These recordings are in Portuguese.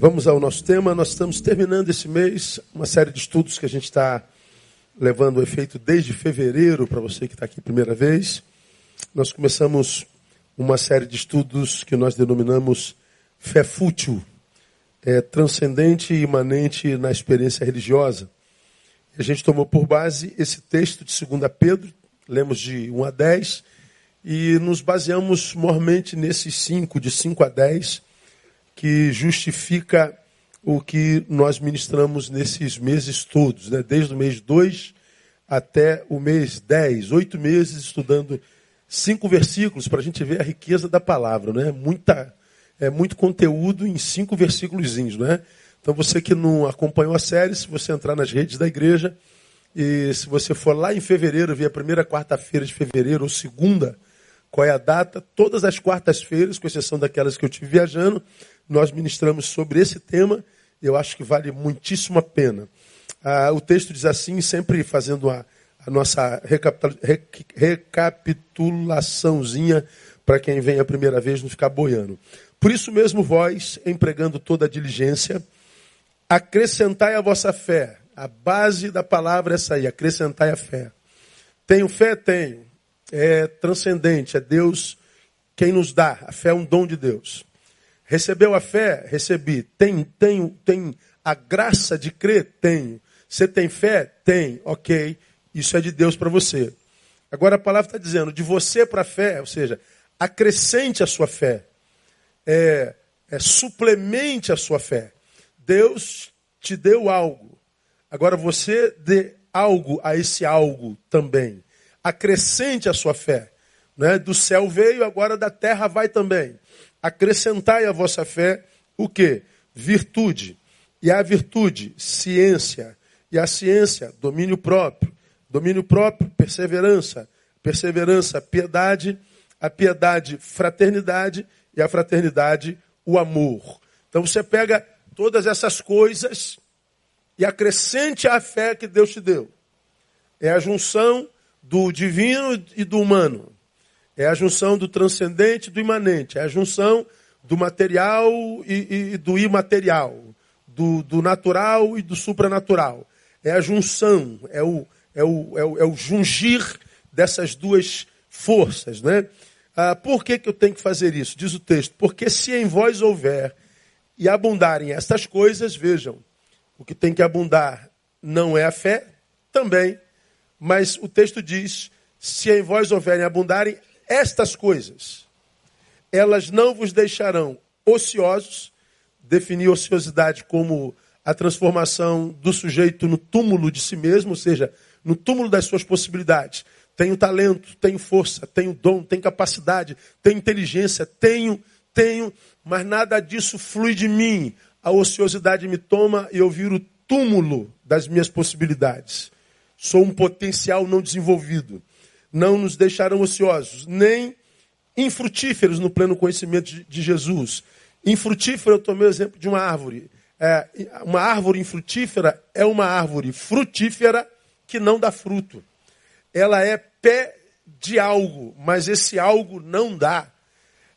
Vamos ao nosso tema. Nós estamos terminando esse mês uma série de estudos que a gente está levando o efeito desde fevereiro, para você que está aqui primeira vez. Nós começamos uma série de estudos que nós denominamos fé fútil, é, transcendente e imanente na experiência religiosa. A gente tomou por base esse texto de 2 Pedro, lemos de 1 a 10, e nos baseamos mormente nesses 5, de 5 a 10, que justifica o que nós ministramos nesses meses todos, né? desde o mês 2 até o mês 10, oito meses estudando cinco versículos para a gente ver a riqueza da palavra, né? Muita, é muito conteúdo em cinco versículos, né? Então você que não acompanhou a série, se você entrar nas redes da igreja e se você for lá em fevereiro, ver a primeira quarta-feira de fevereiro ou segunda, qual é a data? Todas as quartas-feiras, com exceção daquelas que eu tive viajando, nós ministramos sobre esse tema. Eu acho que vale muitíssimo a pena. Ah, o texto diz assim, sempre fazendo a, a nossa recapitulaçãozinha para quem vem a primeira vez não ficar boiando. Por isso mesmo, vós, empregando toda a diligência, acrescentai a vossa fé. A base da palavra é essa aí, acrescentai a fé. Tenho fé? Tenho. É transcendente, é Deus quem nos dá. A fé é um dom de Deus. Recebeu a fé? Recebi. Tem, tenho, tem a graça de crer? Tenho. Você tem fé? Tem. Ok. Isso é de Deus para você. Agora a palavra está dizendo de você para a fé, ou seja, acrescente a sua fé. É, é, suplemente a sua fé. Deus te deu algo. Agora você dê algo a esse algo também. Acrescente a sua fé. Né? Do céu veio, agora da terra vai também acrescentai à vossa fé o que? Virtude. E a virtude, ciência. E a ciência, domínio próprio. Domínio próprio, perseverança. Perseverança, piedade. A piedade, fraternidade. E a fraternidade, o amor. Então você pega todas essas coisas e acrescente a fé que Deus te deu. É a junção do divino e do humano. É a junção do transcendente e do imanente. É a junção do material e, e do imaterial. Do, do, natural e do supranatural. É a junção, é o, é o, é o, é o jungir dessas duas forças. Né? Ah, por que, que eu tenho que fazer isso? Diz o texto. Porque se em vós houver e abundarem estas coisas, vejam, o que tem que abundar não é a fé, também. Mas o texto diz: se em vós houverem abundarem estas coisas, elas não vos deixarão ociosos, definir ociosidade como a transformação do sujeito no túmulo de si mesmo, ou seja, no túmulo das suas possibilidades. Tenho talento, tenho força, tenho dom, tenho capacidade, tenho inteligência, tenho, tenho, mas nada disso flui de mim. A ociosidade me toma e eu viro túmulo das minhas possibilidades. Sou um potencial não desenvolvido não nos deixarão ociosos, nem infrutíferos no pleno conhecimento de, Jesus. Infrutífero, eu tomei o exemplo de uma árvore. É, uma árvore infrutífera é uma árvore frutífera que não dá fruto. Ela é pé de algo, mas esse algo não dá.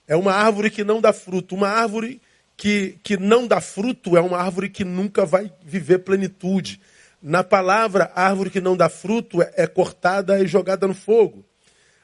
É uma árvore que não dá fruto. Uma árvore que, que não dá fruto é uma árvore que nunca vai viver plenitude. Na palavra, árvore que não dá fruto é, é cortada e jogada no fogo.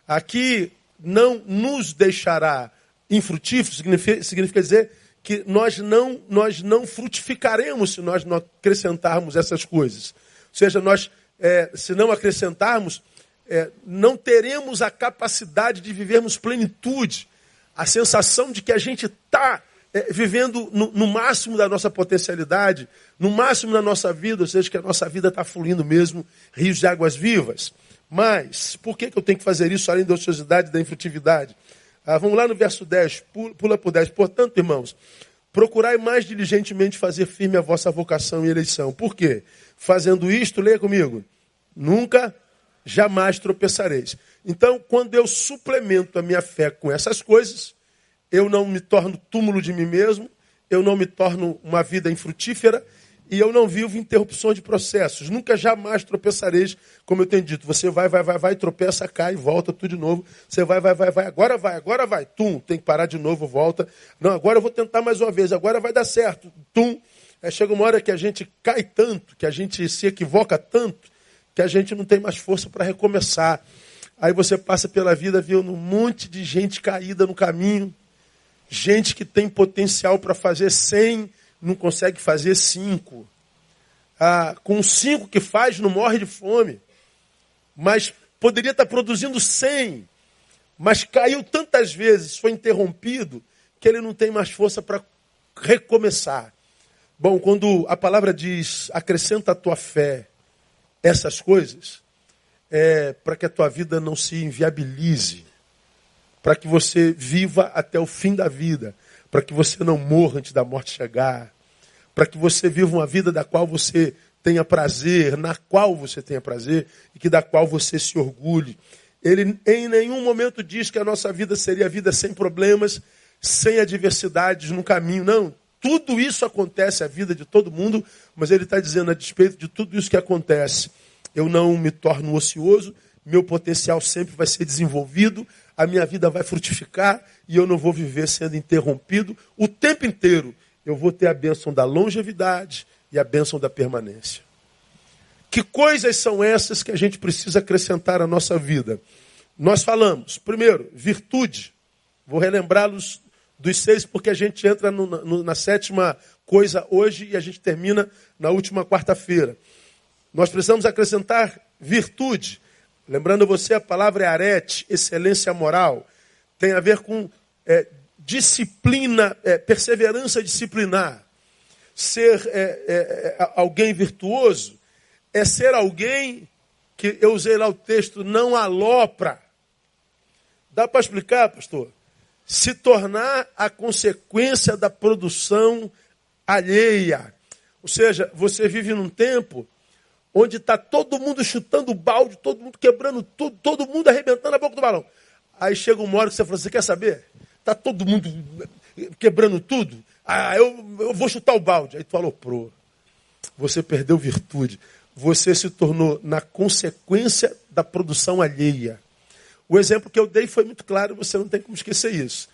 Aqui não nos deixará infrutíferos, significa, significa dizer que nós não, nós não frutificaremos se nós não acrescentarmos essas coisas. Ou seja, nós, é, se não acrescentarmos, é, não teremos a capacidade de vivermos plenitude, a sensação de que a gente está é, vivendo no, no, máximo da nossa potencialidade, no máximo da nossa vida, ou seja, que a nossa vida está fluindo mesmo rios de águas vivas. Mas, por que, que eu tenho que fazer isso além da ociosidade e da infrutividade? Ah, vamos lá no verso 10, pula por 10. Portanto, irmãos, procurai mais diligentemente fazer firme a vossa vocação e eleição. Por quê? Fazendo isto, leia comigo, nunca, jamais tropeçareis. Então, quando eu suplemento a minha fé com essas coisas, eu não me torno túmulo de mim mesmo, eu não me torno uma vida infrutífera, e eu não vivo interrupção de processos. Nunca jamais tropeçareis, como eu tenho dito. Você vai, vai, vai, vai, tropeça, cai, volta tudo de novo. Você vai, vai, vai, vai, agora vai, agora vai. Tum, tem que parar de novo, volta. Não, agora eu vou tentar mais uma vez, agora vai dar certo. Tum. Aí chega uma hora que a gente cai tanto, que a gente se equivoca tanto, que a gente não tem mais força para recomeçar. Aí você passa pela vida vendo um monte de gente caída no caminho, gente que tem potencial para fazer 100 não consegue fazer cinco. Ah, com cinco que faz, não morre de fome. Mas poderia estar produzindo cem. Mas caiu tantas vezes, foi interrompido, que ele não tem mais força para recomeçar. Bom, quando a palavra diz acrescenta a tua fé essas coisas, é para que a tua vida não se inviabilize, para que você viva até o fim da vida para que você não morra antes da morte chegar, para que você viva uma vida da qual você tenha prazer, na qual você tenha prazer e que da qual você se orgulhe. Ele em nenhum momento diz que a nossa vida seria vida sem problemas, sem adversidades no caminho. Não, tudo isso acontece, a vida de todo mundo, mas ele está dizendo, a despeito de tudo isso que acontece, eu não me torno ocioso, meu potencial sempre vai ser desenvolvido, a minha vida vai frutificar e eu não vou viver sendo interrompido o tempo inteiro. Eu vou ter a bênção da longevidade e a bênção da permanência. Que coisas são essas que a gente precisa acrescentar à nossa vida? Nós falamos, primeiro, virtude. Vou relembrá-los dos seis, porque a gente entra no, no, na sétima coisa hoje e a gente termina na última quarta-feira. Nós precisamos acrescentar virtude. Lembrando você, a palavra é arete, excelência moral. Tem a ver com é, disciplina, é, perseverança disciplinar. Ser é, é, é, alguém virtuoso é ser alguém que eu usei lá o texto, não alopra. Dá para explicar, pastor? Se tornar a consequência da produção alheia. Ou seja, você vive num tempo onde está todo mundo chutando balde, todo mundo quebrando tudo, todo mundo arrebentando a boca do balão. Aí chega uma hora que você fala, você quer saber? Está todo mundo quebrando tudo? Ah, eu, eu vou chutar o balde. Aí tu aloprou. Você perdeu virtude. Você se tornou na consequência da produção alheia. O exemplo que eu dei foi muito claro, você não tem como esquecer isso.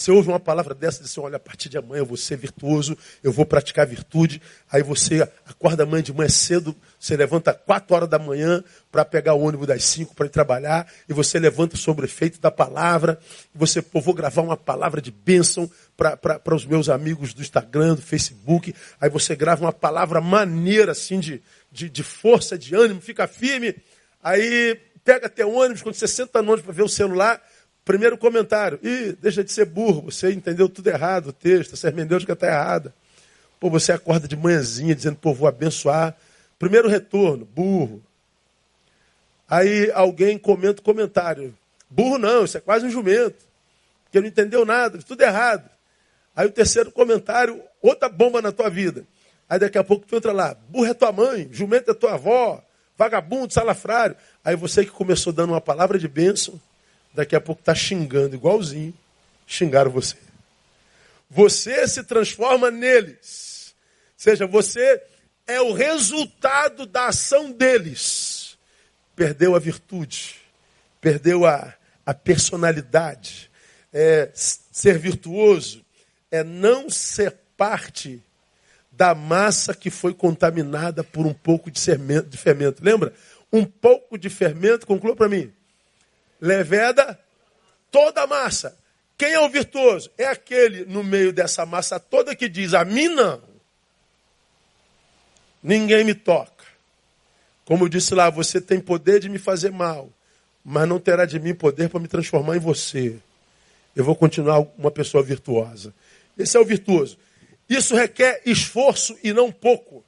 Você ouve uma palavra dessa, diz assim, olha, a partir de amanhã eu vou ser virtuoso, eu vou praticar virtude. Aí você acorda amanhã de manhã cedo, você levanta 4 horas da manhã para pegar o ônibus das 5 para ir trabalhar, e você levanta sobre o efeito da palavra, e você, pô, vou gravar uma palavra de bênção para os meus amigos do Instagram, do Facebook. Aí você grava uma palavra maneira, assim, de, de, de força, de ânimo, fica firme. Aí pega até o ônibus, quando você senta no ônibus para ver o celular, Primeiro comentário. Ih, deixa de ser burro, você entendeu tudo errado, o texto, essa hermenêutica está errada. Pô, você acorda de manhãzinha dizendo, pô, vou abençoar. Primeiro retorno, burro. Aí alguém comenta o comentário. Burro não, isso é quase um jumento. Porque não entendeu nada, tudo errado. Aí o terceiro comentário, outra bomba na tua vida. Aí daqui a pouco tu entra lá, burro é tua mãe, jumento é tua avó, vagabundo, salafrário. Aí você que começou dando uma palavra de bênção, daqui a pouco está xingando igualzinho, xingaram você. Você se transforma neles. Ou seja, você é o resultado da ação deles. Perdeu a virtude, perdeu a, a personalidade. É, ser virtuoso é não ser parte da massa que foi contaminada por um pouco de fermento. De fermento. Lembra? Um pouco de fermento, conclua para mim, leveda toda a massa. Quem é o virtuoso? É aquele no meio dessa massa toda que diz: A mim não. Ninguém me toca. Como eu disse lá, você tem poder de me fazer mal, mas não terá de mim poder para me transformar em você. Eu vou continuar uma pessoa virtuosa. Esse é o virtuoso. Isso requer esforço e não pouco.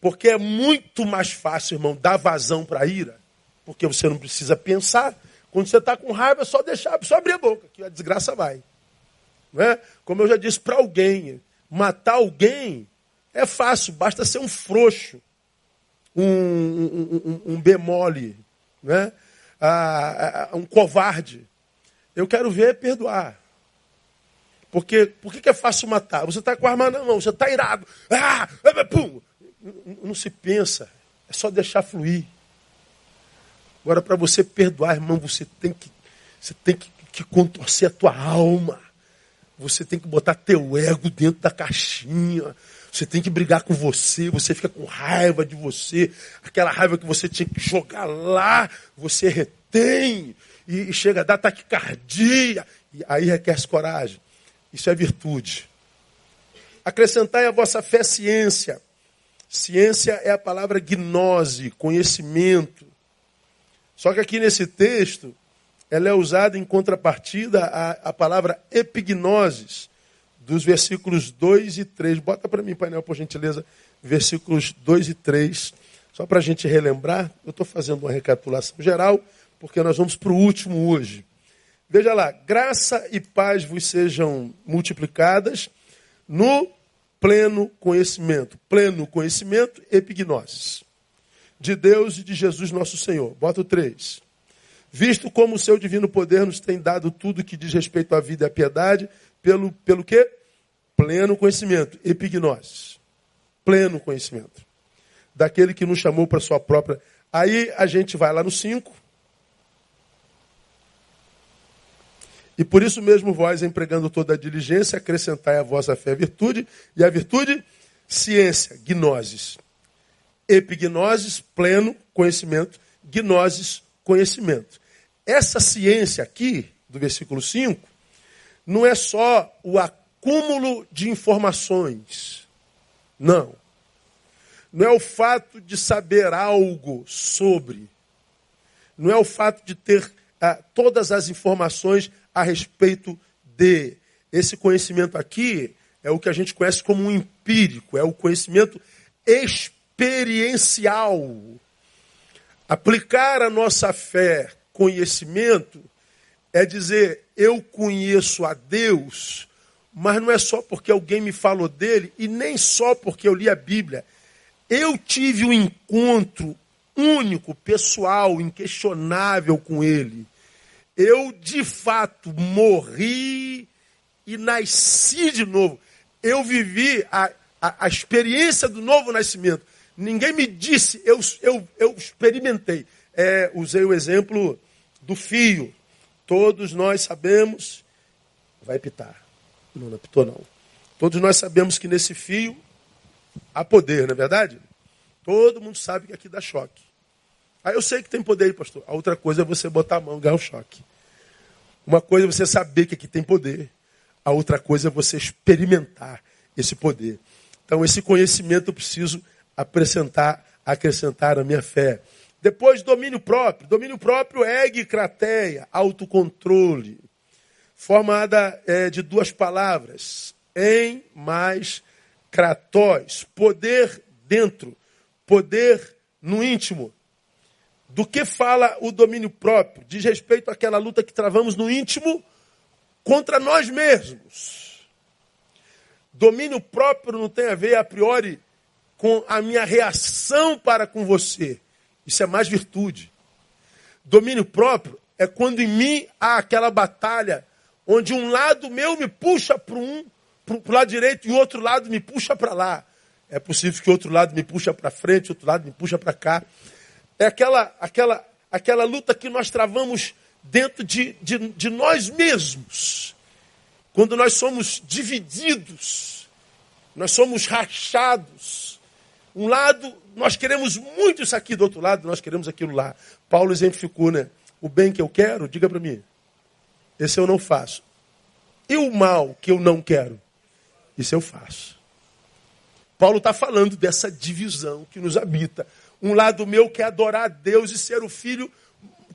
Porque é muito mais fácil, irmão, dar vazão para a ira. Porque você não precisa pensar, quando você está com raiva, é só deixar a pessoa abrir a boca, que a desgraça vai. Não é? Como eu já disse para alguém, matar alguém é fácil, basta ser um frouxo, um, um, um, um bemole, né? Ah, ah, um covarde. Eu quero ver perdoar. Porque por que é fácil matar? Você está com a arma na mão, você está irado. Ah, pum! não se pensa, é só deixar fluir. Agora, para você perdoar, irmão, você tem que, você tem que, que contorcer a tua alma. Você tem que botar teu ego dentro da caixinha. Você tem que brigar com você, você fica com raiva de você, aquela raiva que você tinha que jogar lá, você retém e, e chega a dar taquicardia. E aí requer coragem. Isso é virtude. Acrescentai a vossa fé ciência. Ciência é a palavra gnose, conhecimento. Só que aqui nesse texto, ela é usada em contrapartida à, à palavra epignoses, dos versículos 2 e 3. Bota para mim, painel, por gentileza, versículos 2 e 3. Só para a gente relembrar, eu estou fazendo uma recapitulação geral, porque nós vamos para o último hoje. Veja lá, graça e paz vos sejam multiplicadas no pleno conhecimento. Pleno conhecimento, epignoses. De Deus e de Jesus nosso Senhor. Bota o 3. Visto como o seu divino poder nos tem dado tudo que diz respeito à vida e à piedade, pelo, pelo quê? Pleno conhecimento, epignoses. Pleno conhecimento. Daquele que nos chamou para sua própria. Aí a gente vai lá no 5 E por isso mesmo vós, empregando toda a diligência, acrescentai a vossa fé virtude, e a virtude, ciência, gnoses. Epignoses, pleno conhecimento, gnoses, conhecimento. Essa ciência aqui, do versículo 5, não é só o acúmulo de informações. Não. Não é o fato de saber algo sobre. Não é o fato de ter ah, todas as informações a respeito de. Esse conhecimento aqui é o que a gente conhece como um empírico, é o conhecimento experiencial. Aplicar a nossa fé, conhecimento, é dizer, eu conheço a Deus, mas não é só porque alguém me falou dele e nem só porque eu li a Bíblia. Eu tive um encontro único, pessoal, inquestionável com ele eu de fato morri e nasci de novo. Eu vivi a, a, a experiência do novo nascimento. Ninguém me disse, eu, eu, eu experimentei. É, usei o exemplo do fio. Todos nós sabemos. Vai pitar. Não, não pitou, não. Todos nós sabemos que nesse fio há poder, não é verdade? Todo mundo sabe que aqui dá choque. Aí eu sei que tem poder, pastor. A outra coisa é você botar a mão e ganhar o choque. Uma coisa é você saber que aqui tem poder. A outra coisa é você experimentar esse poder. Então, esse conhecimento eu preciso acrescentar, acrescentar a minha fé. Depois, domínio próprio. Domínio próprio é crateia, autocontrole. Formada é, de duas palavras. Em mais kratos. Poder dentro. Poder no íntimo. Do que fala o domínio próprio? Diz respeito àquela luta que travamos no íntimo contra nós mesmos. Domínio próprio não tem a ver a priori com a minha reação para com você. Isso é mais virtude. Domínio próprio é quando em mim há aquela batalha onde um lado meu me puxa para um, para o lado direito e o outro lado me puxa para lá. É possível que outro lado me puxa para frente, outro lado me puxa para cá. É aquela, aquela, aquela luta que nós travamos dentro de, de, de nós mesmos. Quando nós somos divididos, nós somos rachados. Um lado, nós queremos muito isso aqui, do outro lado, nós queremos aquilo lá. Paulo exemplificou, né? O bem que eu quero, diga para mim. Esse eu não faço. E o mal que eu não quero? Isso eu faço. Paulo está falando dessa divisão que nos habita. Um lado meu quer adorar a Deus e ser o filho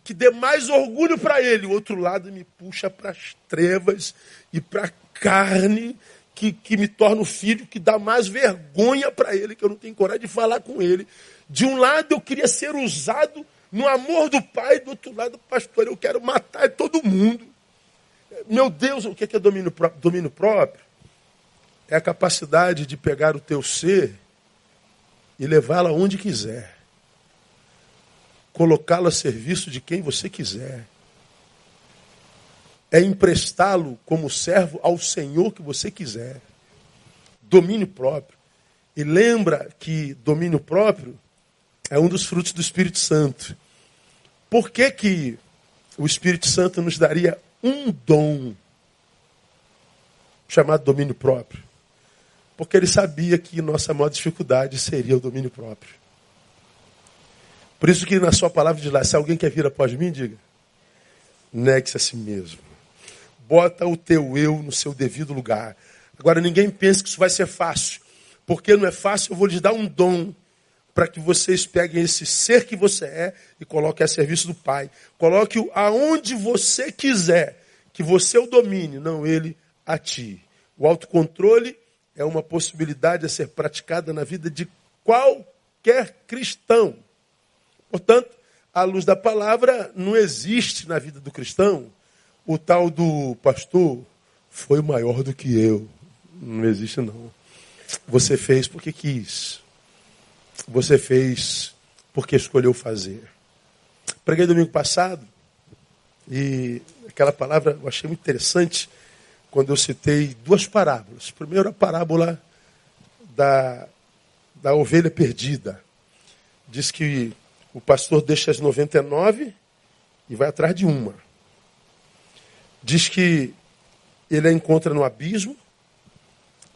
que dê mais orgulho para ele. O outro lado me puxa para as trevas e para a carne que, que me torna o filho que dá mais vergonha para ele, que eu não tenho coragem de falar com ele. De um lado eu queria ser usado no amor do pai, do outro lado, pastor, eu quero matar todo mundo. Meu Deus, o que é domínio próprio? Domínio próprio é a capacidade de pegar o teu ser e levá-la onde quiser. Colocá-la a serviço de quem você quiser. É emprestá-lo como servo ao Senhor que você quiser. Domínio próprio. E lembra que domínio próprio é um dos frutos do Espírito Santo. Por que, que o Espírito Santo nos daria um dom chamado domínio próprio? Porque ele sabia que nossa maior dificuldade seria o domínio próprio. Por isso que na sua palavra diz lá, se alguém quer vir após mim, diga, negue-se a si mesmo. Bota o teu eu no seu devido lugar. Agora ninguém pense que isso vai ser fácil. Porque não é fácil, eu vou lhes dar um dom para que vocês peguem esse ser que você é e coloquem a serviço do Pai. Coloque-o aonde você quiser, que você o domine, não ele a ti. O autocontrole é uma possibilidade a ser praticada na vida de qualquer cristão. Portanto, à luz da palavra, não existe na vida do cristão o tal do pastor foi maior do que eu. Não existe, não. Você fez porque quis. Você fez porque escolheu fazer. Preguei domingo passado e aquela palavra eu achei muito interessante quando eu citei duas parábolas. Primeiro, a parábola da, da ovelha perdida. Diz que o pastor deixa as 99 e vai atrás de uma. Diz que ele a encontra no abismo,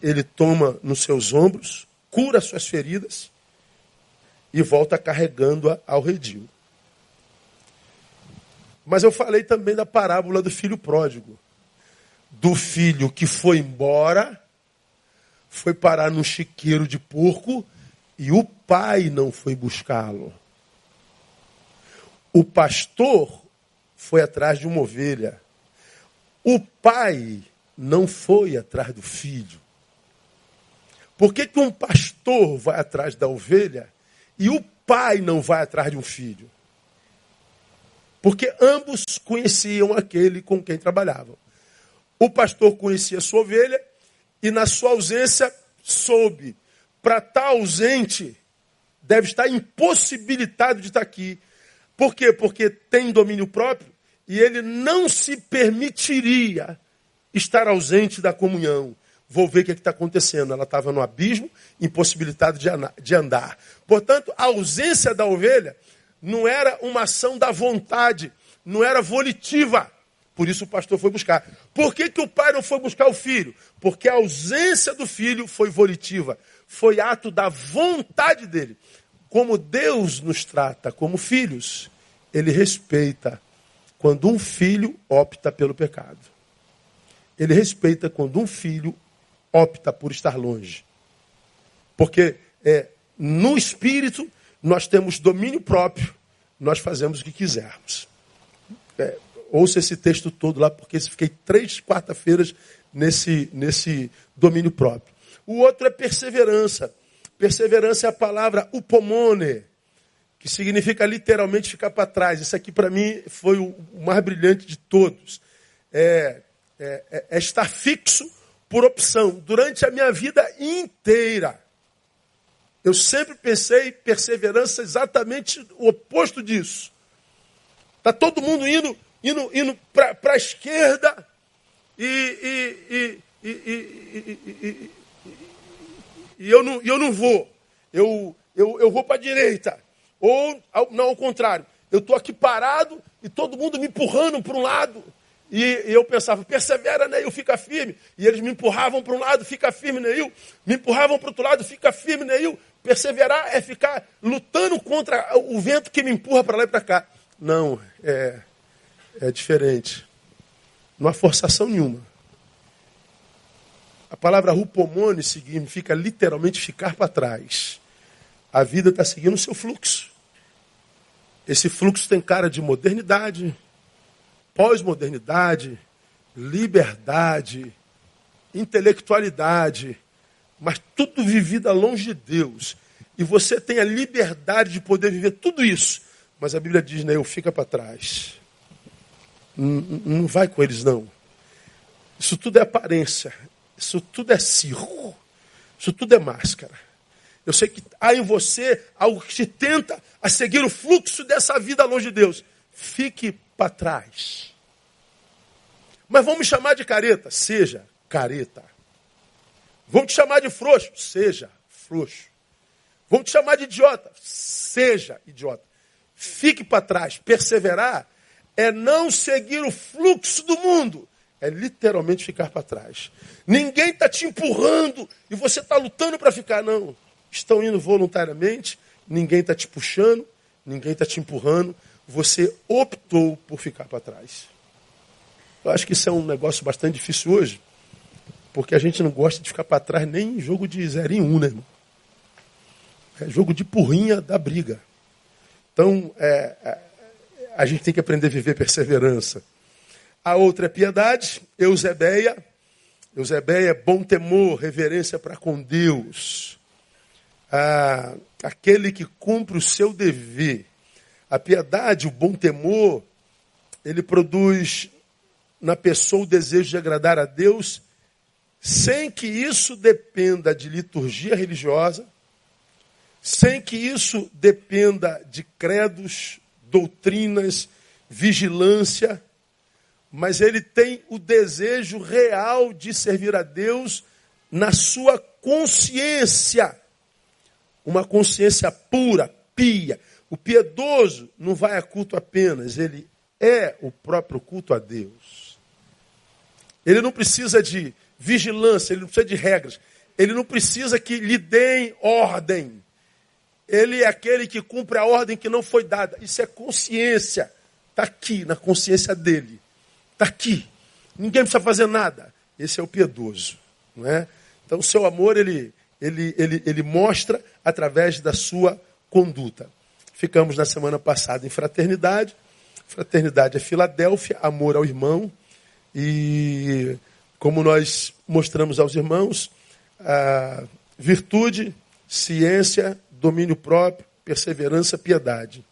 ele toma nos seus ombros, cura suas feridas e volta carregando-a ao redil. Mas eu falei também da parábola do filho pródigo. Do filho que foi embora, foi parar num chiqueiro de porco e o pai não foi buscá-lo. O pastor foi atrás de uma ovelha. O pai não foi atrás do filho. Por que, que um pastor vai atrás da ovelha e o pai não vai atrás de um filho? Porque ambos conheciam aquele com quem trabalhavam. O pastor conhecia sua ovelha e, na sua ausência, soube. Para estar ausente, deve estar impossibilitado de estar aqui. Por quê? Porque tem domínio próprio e ele não se permitiria estar ausente da comunhão. Vou ver o que é está acontecendo. Ela estava no abismo, impossibilitada de andar. Portanto, a ausência da ovelha não era uma ação da vontade, não era volitiva. Por isso o pastor foi buscar. Por que, que o pai não foi buscar o filho? Porque a ausência do filho foi volitiva. Foi ato da vontade dele. Como Deus nos trata como filhos, ele respeita quando um filho opta pelo pecado. Ele respeita quando um filho opta por estar longe. Porque é, no espírito nós temos domínio próprio, nós fazemos o que quisermos. É, ouça esse texto todo lá, porque fiquei três quarta-feiras nesse, nesse domínio próprio. O outro é perseverança. Perseverança é a palavra upomone, que significa literalmente ficar para trás. Isso aqui para mim foi o mais brilhante de todos. É, é, é, é estar fixo por opção durante a minha vida inteira. Eu sempre pensei perseverança exatamente o oposto disso. Está todo mundo indo, indo, indo para a esquerda e, e, e, e, eu, não, eu não vou. Eu, eu, eu vou para a direita. Ou, não, ao contrário. Eu estou aqui parado e todo mundo me empurrando para um lado. E, e, eu pensava, persevera, Neil, fica firme. E eles me empurravam para um lado, fica firme, Neil. Me empurravam para outro lado, fica firme, Neil. Perseverar é ficar lutando contra o vento que me empurra para lá e para cá. Não, é, é diferente. Não há forçação nenhuma. A palavra rupomone significa literalmente ficar para trás. A vida está seguindo o seu fluxo. Esse fluxo tem cara de modernidade, pós-modernidade, liberdade, intelectualidade, mas tudo vivido longe de Deus. E você tem a liberdade de poder viver tudo isso. Mas a Bíblia diz, né, eu fica para trás. Não, não vai com eles, não. Isso tudo é aparência. Isso tudo é circo. Isso tudo é máscara. Eu sei que há em você algo que te tenta a seguir o fluxo dessa vida longe de Deus. Fique para trás. Mas vão me chamar de careta? Seja careta. Vão te chamar de frouxo? Seja frouxo. Vão te chamar de idiota. Seja idiota. Fique para trás. Perseverar é não seguir o fluxo do mundo. É literalmente ficar para trás. Ninguém está te empurrando e você está lutando para ficar, não. Estão indo voluntariamente, ninguém está te puxando, ninguém está te empurrando. Você optou por ficar para trás. Eu acho que isso é um negócio bastante difícil hoje, porque a gente não gosta de ficar para trás nem em jogo de 0 em 1, um, né, irmão? É jogo de porrinha da briga. Então, é, é, a gente tem que aprender a viver perseverança. A outra é piedade, Eusebeia. Eusebeia é bom temor, reverência para com Deus. Ah, aquele que cumpre o seu dever. A piedade, o bom temor, ele produz na pessoa o desejo de agradar a Deus, sem que isso dependa de liturgia religiosa, sem que isso dependa de credos, doutrinas, vigilância, mas ele tem o desejo real de servir a Deus na sua consciência. Uma consciência pura, pia. O piedoso não vai a culto apenas, ele é o próprio culto a Deus. Ele não precisa de vigilância, ele não precisa de regras, ele não precisa que lhe deem ordem. Ele é aquele que cumpre a ordem que não foi dada. Isso é consciência. Está aqui, na consciência dele. Está aqui. Ninguém precisa fazer nada. Esse é o piedoso. Não é? Então, o seu amor, ele, ele, ele, ele mostra através da sua conduta. Ficamos na semana passada em fraternidade. Fraternidade é Filadélfia, amor ao irmão. E como nós mostramos aos irmãos, virtude, ciência, domínio próprio, perseverança, piedade.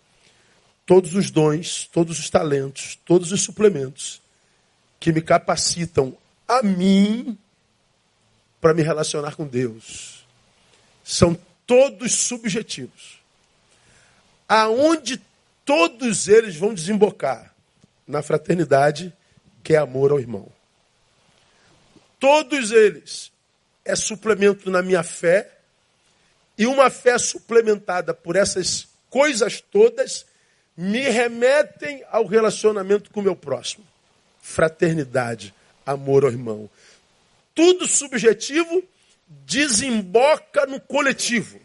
Todos os dons, todos os talentos, todos os suplementos que me capacitam a mim para me relacionar com Deus. São todos subjetivos. Aonde todos eles vão desembocar? Na fraternidade, que é amor ao irmão. Todos eles é suplemento na minha fé e uma fé suplementada por essas coisas todas me remetem ao relacionamento com o meu próximo. Fraternidade, amor ao irmão. Tudo subjetivo desemboca no coletivo,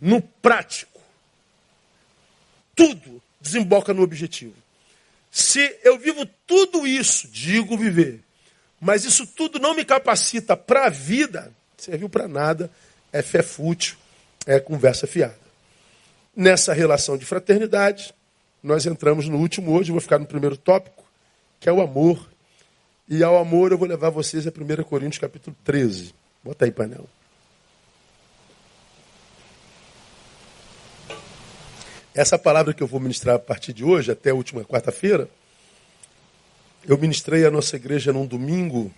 no prático. Tudo desemboca no objetivo. Se eu vivo tudo isso, digo viver, mas isso tudo não me capacita para a vida, serviu para nada, é fé fútil, é conversa fiada. Nessa relação de fraternidade, nós entramos no último hoje, vou ficar no primeiro tópico, que é o amor. E ao amor eu vou levar vocês a 1 Coríntios capítulo 13. Bota aí, painel. Essa palavra que eu vou ministrar a partir de hoje, até a última quarta-feira, eu ministrei a nossa igreja num domingo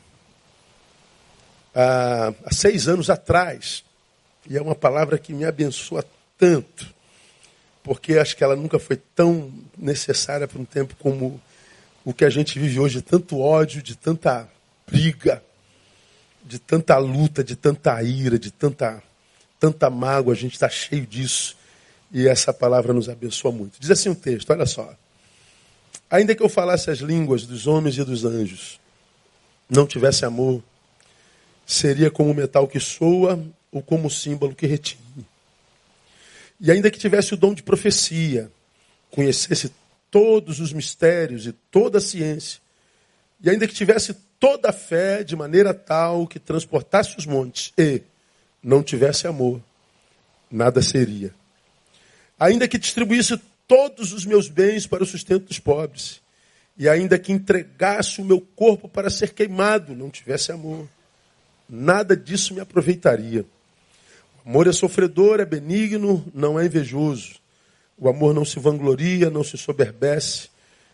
há, há seis anos atrás. E é uma palavra que me abençoa tanto, porque acho que ela nunca foi tão necessária para um tempo como o que a gente vive hoje, de tanto ódio, de tanta briga, de tanta luta, de tanta ira, de tanta, tanta mágoa, a gente está cheio disso. E essa palavra nos abençoa muito. Diz assim o texto, olha só. Ainda que eu falasse as línguas dos homens e dos anjos, não tivesse amor, seria como o metal que soa ou como símbolo que retine. E ainda que tivesse o dom de profecia, conhecesse todos os mistérios e toda a ciência, e ainda que tivesse toda a fé de maneira tal que transportasse os montes e não tivesse amor, nada seria. Ainda que distribuísse todos os meus bens para o sustento dos pobres, e ainda que entregasse o meu corpo para ser queimado, não tivesse amor, nada disso me aproveitaria. O amor é sofredor, é benigno, não é invejoso. O amor não se vangloria, não se soberbece,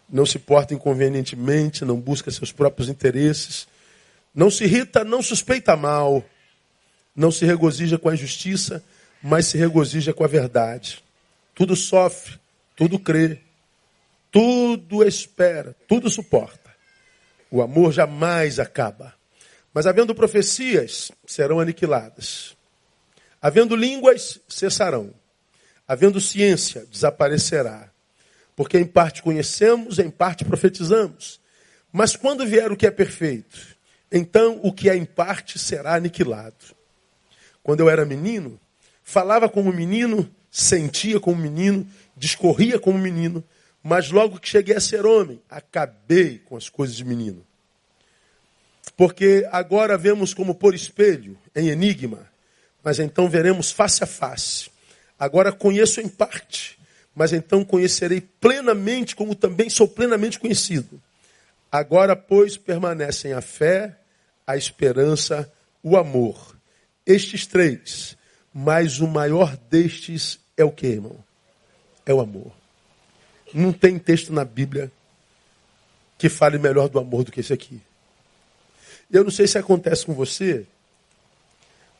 não se porta inconvenientemente, não busca seus próprios interesses, não se irrita, não suspeita mal, não se regozija com a injustiça, mas se regozija com a verdade. Tudo sofre, tudo crê, tudo espera, tudo suporta. O amor jamais acaba. Mas havendo profecias, serão aniquiladas. Havendo línguas, cessarão. Havendo ciência, desaparecerá. Porque em parte conhecemos, em parte profetizamos. Mas quando vier o que é perfeito, então o que é em parte será aniquilado. Quando eu era menino, falava como menino, sentia como menino, discorria como menino, mas logo que cheguei a ser homem, acabei com as coisas de menino. Porque agora vemos como por espelho, em enigma, mas então veremos face a face. Agora conheço em parte, mas então conhecerei plenamente, como também sou plenamente conhecido. Agora, pois, permanecem a fé, a esperança, o amor. Estes três, mas o maior destes é o que, irmão? É o amor. Não tem texto na Bíblia que fale melhor do amor do que esse aqui. Eu não sei se acontece com você,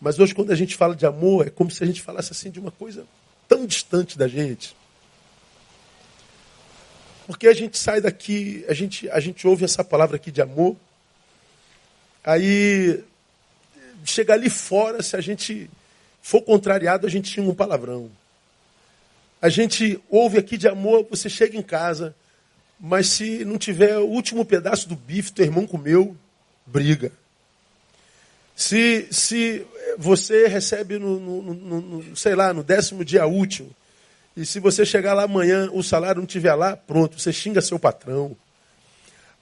mas hoje quando a gente fala de amor, é como se a gente falasse assim de uma coisa tão distante da gente. Porque a gente sai daqui, a gente, a gente ouve essa palavra aqui de amor, aí chega ali fora, se a gente for contrariado, a gente tinha um palavrão. A gente ouve aqui de amor, você chega em casa, mas se não tiver o último pedaço do bife, teu irmão comeu, briga. Se, se você recebe no, no, no, no, sei lá, no décimo dia útil, e se você chegar lá amanhã, o salário não estiver lá, pronto, você xinga seu patrão.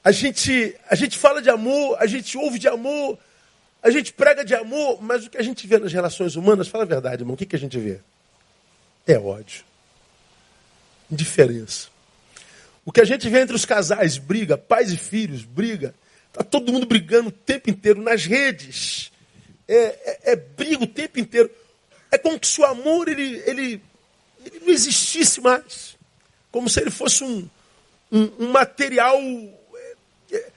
A gente, a gente fala de amor, a gente ouve de amor, a gente prega de amor, mas o que a gente vê nas relações humanas, fala a verdade, irmão, o que, que a gente vê? É ódio. Indiferença. O que a gente vê entre os casais, briga, pais e filhos, briga, Está todo mundo brigando o tempo inteiro nas redes. É, é, é, briga o tempo inteiro. É como se o amor ele, ele, ele não existisse mais. Como se ele fosse um, um, um material é, é,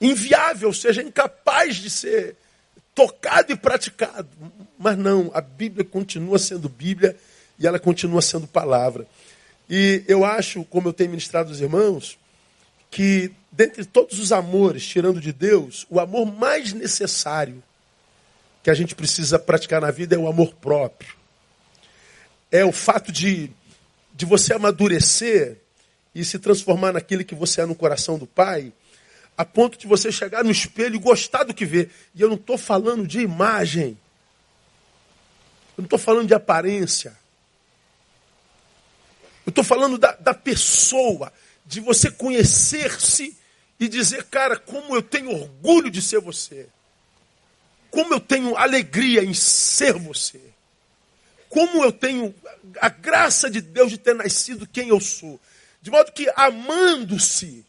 inviável, ou seja, incapaz de ser tocado e praticado. Mas não, a Bíblia continua sendo Bíblia e ela continua sendo palavra. E eu acho, como eu tenho ministrado aos irmãos, que dentre todos os amores, tirando de Deus, o amor mais necessário que a gente precisa praticar na vida é o amor próprio. É o fato de, de você amadurecer e se transformar naquele que você é no coração do Pai, a ponto de você chegar no espelho e gostar do que vê. E eu não estou falando de imagem. Eu não estou falando de aparência. Eu estou falando da, da pessoa de você conhecer-se e dizer, cara, como eu tenho orgulho de ser você. Como eu tenho alegria em ser você. Como eu tenho a graça de Deus de ter nascido quem eu sou. De modo que, amando-se,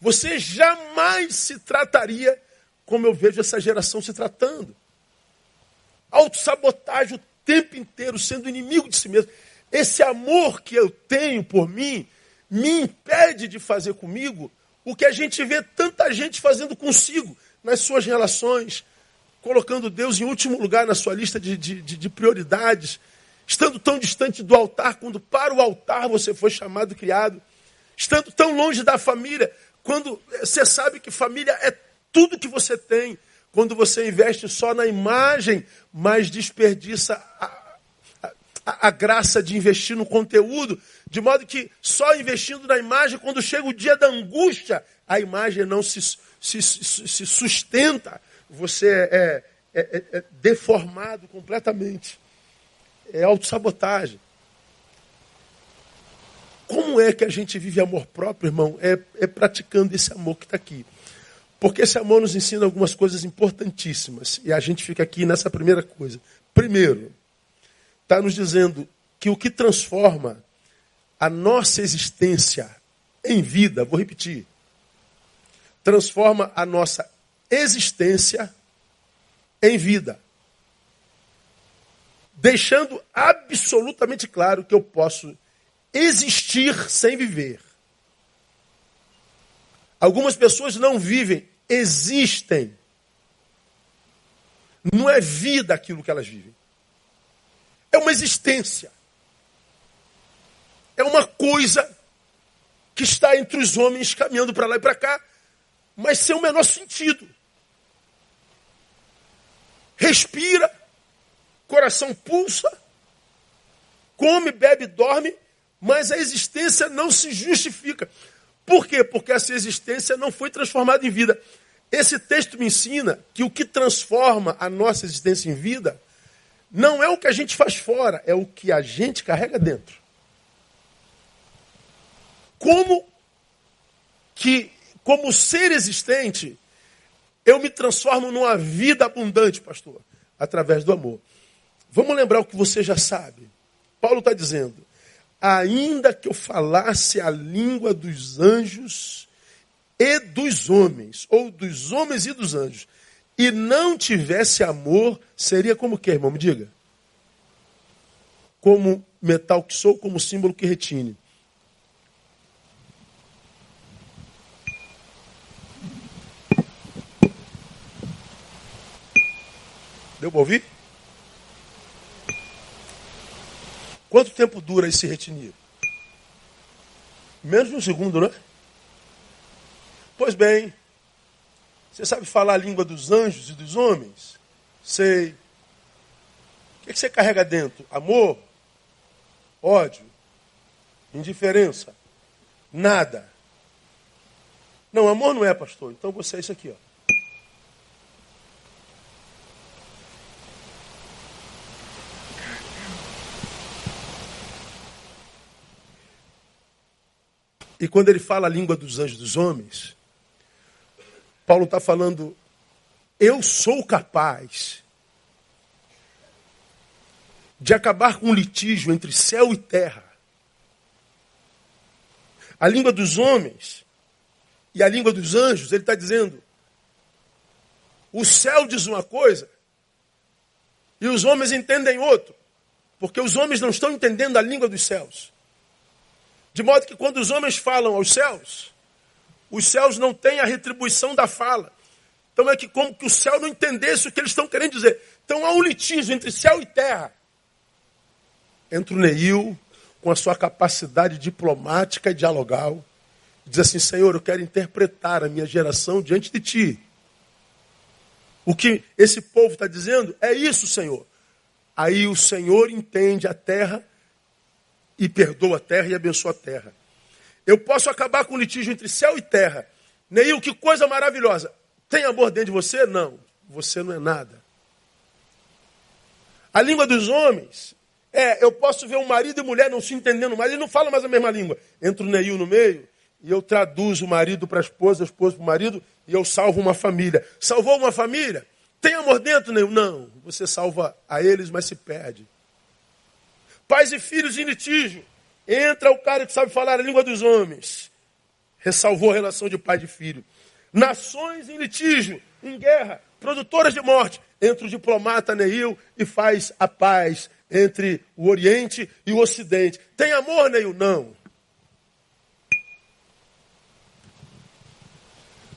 você jamais se trataria como eu vejo essa geração se tratando. Autossabotagem o tempo inteiro, sendo inimigo de si mesmo. Esse amor que eu tenho por mim me impede de fazer comigo o que a gente vê tanta gente fazendo consigo nas suas relações, colocando Deus em último lugar na sua lista de, de, de, prioridades, estando tão distante do altar, quando para o altar você foi chamado, criado, estando tão longe da família, quando você sabe que família é tudo que você tem, quando você investe só na imagem, mas desperdiça a, a, a, graça de investir no conteúdo, de modo que só investindo na imagem, quando chega o dia da angústia, a imagem não se, se, se sustenta, você é, é, é, é deformado completamente. É autossabotagem. Como é que a gente vive amor próprio, irmão? É, é praticando esse amor que está aqui. Porque esse amor nos ensina algumas coisas importantíssimas. E a gente fica aqui nessa primeira coisa. Primeiro, está nos dizendo que o que transforma a nossa existência em vida, vou repetir, transforma a nossa existência em vida. Deixando absolutamente claro que eu posso existir sem viver. Algumas pessoas não vivem, existem. Não é vida aquilo que elas vivem. É uma existência. É uma coisa que está entre os homens caminhando para lá e para cá, mas sem o menor sentido. Respira, coração pulsa, come, bebe, dorme, mas a existência não se justifica. Por quê? Porque essa existência não foi transformada em vida. Esse texto me ensina que o que transforma a nossa existência em vida não é o que a gente faz fora, é o que a gente carrega dentro. Como que, como ser existente, eu me transformo numa vida abundante, pastor, através do amor. Vamos lembrar o que você já sabe. Paulo está dizendo: ainda que eu falasse a língua dos anjos e dos homens, ou dos homens e dos anjos, e não tivesse amor, seria como que, irmão? Me diga. Como metal que sou, como símbolo que retine. Deu para ouvir? Quanto tempo dura esse retinir? Menos de um segundo, não é? Pois bem, você sabe falar a língua dos anjos e dos homens? Sei. O que você carrega dentro? Amor? Ódio? Indiferença? Nada. Não, amor não é, pastor. Então você é isso aqui, ó. E quando ele fala a língua dos anjos dos homens, Paulo está falando, eu sou capaz de acabar com um litígio entre céu e terra. A língua dos homens e a língua dos anjos, ele está dizendo, o céu diz uma coisa e os homens entendem outro, porque os homens não estão entendendo a língua dos céus. De modo que quando os homens falam aos céus, os céus não têm a retribuição da fala. Então é que como que o céu não entendesse o que eles estão querendo dizer. Então há um litígio entre céu e terra. Entre o Neil, com a sua capacidade diplomática e dialogal, diz assim, Senhor, eu quero interpretar a minha geração diante de ti. O que esse povo está dizendo é isso, Senhor. Aí o Senhor entende a terra e perdoa a terra e abençoa a terra. Eu posso acabar com o litígio entre céu e terra. Neil, que coisa maravilhosa. Tem amor dentro de você? Não. Você não é nada. A língua dos homens é, eu posso ver um marido e mulher não se entendendo mais, eles não falam mais a mesma língua. Entra o Neil no meio e eu traduzo o marido para a esposa, a esposa para o marido e eu salvo uma família. Salvou uma família? Tem amor dentro, Neil? Não. Você salva a eles, mas se perde. Pais e filhos em litígio. Entra o cara que sabe falar a língua dos homens. Ressalvou a relação de pai e filho. Nações em litígio, em guerra, produtoras de morte. Entra o diplomata Neil e faz a paz entre o Oriente e o Ocidente. Tem amor, Neil? Não.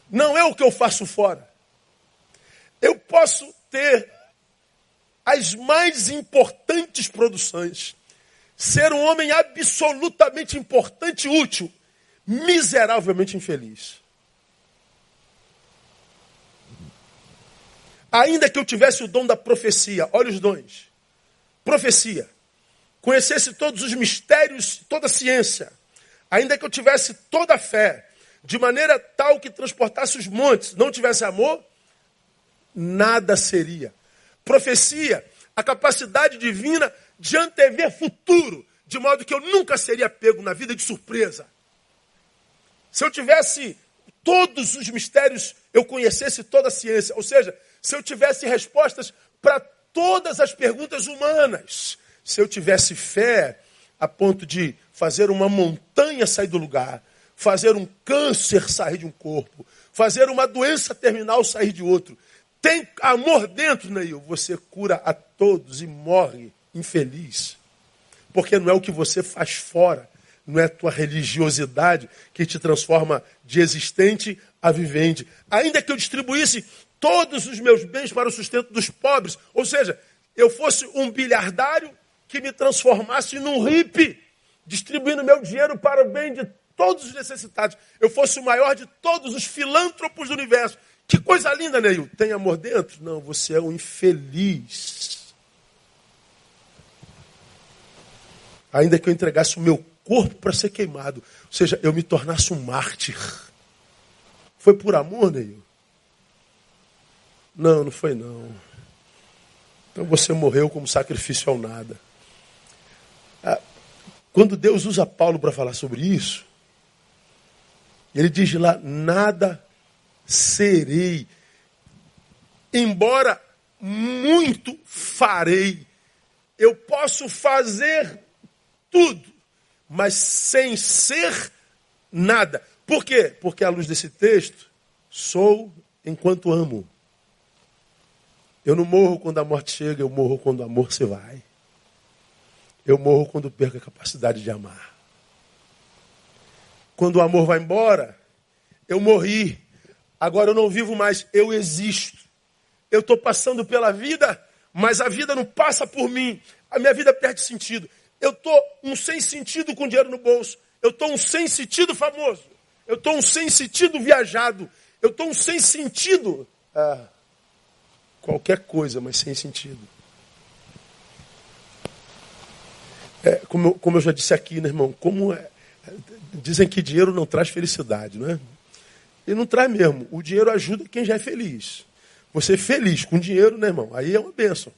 Não é o que eu faço fora. Eu posso ter as mais importantes produções ser um homem absolutamente importante e útil, miseravelmente infeliz. Ainda que eu tivesse o dom da profecia, olha os dons. Profecia. Conhecesse todos os mistérios, toda a ciência. Ainda que eu tivesse toda a fé, de maneira tal que transportasse os montes, não tivesse amor, nada seria. Profecia, a capacidade divina de antever futuro, de modo que eu nunca seria pego na vida de surpresa. Se eu tivesse todos os mistérios, eu conhecesse toda a ciência, ou seja, se eu tivesse respostas para todas as perguntas humanas, se eu tivesse fé a ponto de fazer uma montanha sair do lugar, fazer um câncer sair de um corpo, fazer uma doença terminal sair de outro. Tem amor dentro, Neil, você cura a todos e morre infeliz. Porque não é o que você faz fora, não é a tua religiosidade que te transforma de existente a vivente. Ainda que eu distribuísse todos os meus bens para o sustento dos pobres, ou seja, eu fosse um bilhardário que me transformasse num hippie, distribuindo meu dinheiro para o bem de todos os necessitados. Eu fosse o maior de todos os filântropos do universo. Que coisa linda, Neil. Tem amor dentro? Não, você é um infeliz. Ainda que eu entregasse o meu corpo para ser queimado, ou seja, eu me tornasse um mártir. Foi por amor, Neil? Não, não foi não. Então você morreu como sacrifício ao nada. Ah, quando Deus usa Paulo para falar sobre isso, ele diz lá: nada serei, embora muito farei. Eu posso fazer tudo, mas sem ser nada. Por quê? Porque à luz desse texto, sou enquanto amo. Eu não morro quando a morte chega, eu morro quando o amor se vai. Eu morro quando perco a capacidade de amar. Quando o amor vai embora, eu morri. Agora eu não vivo mais, eu existo. Eu estou passando pela vida, mas a vida não passa por mim. A minha vida perde sentido. Eu estou um sem sentido com dinheiro no bolso. Eu estou um sem sentido famoso. Eu estou um sem sentido viajado. Eu estou um sem sentido. Ah, qualquer coisa, mas sem sentido. É, como, eu, como eu já disse aqui, né, irmão? Como é, dizem que dinheiro não traz felicidade, não é? E não traz mesmo. O dinheiro ajuda quem já é feliz. Você é feliz com dinheiro, né, irmão? Aí é uma bênção.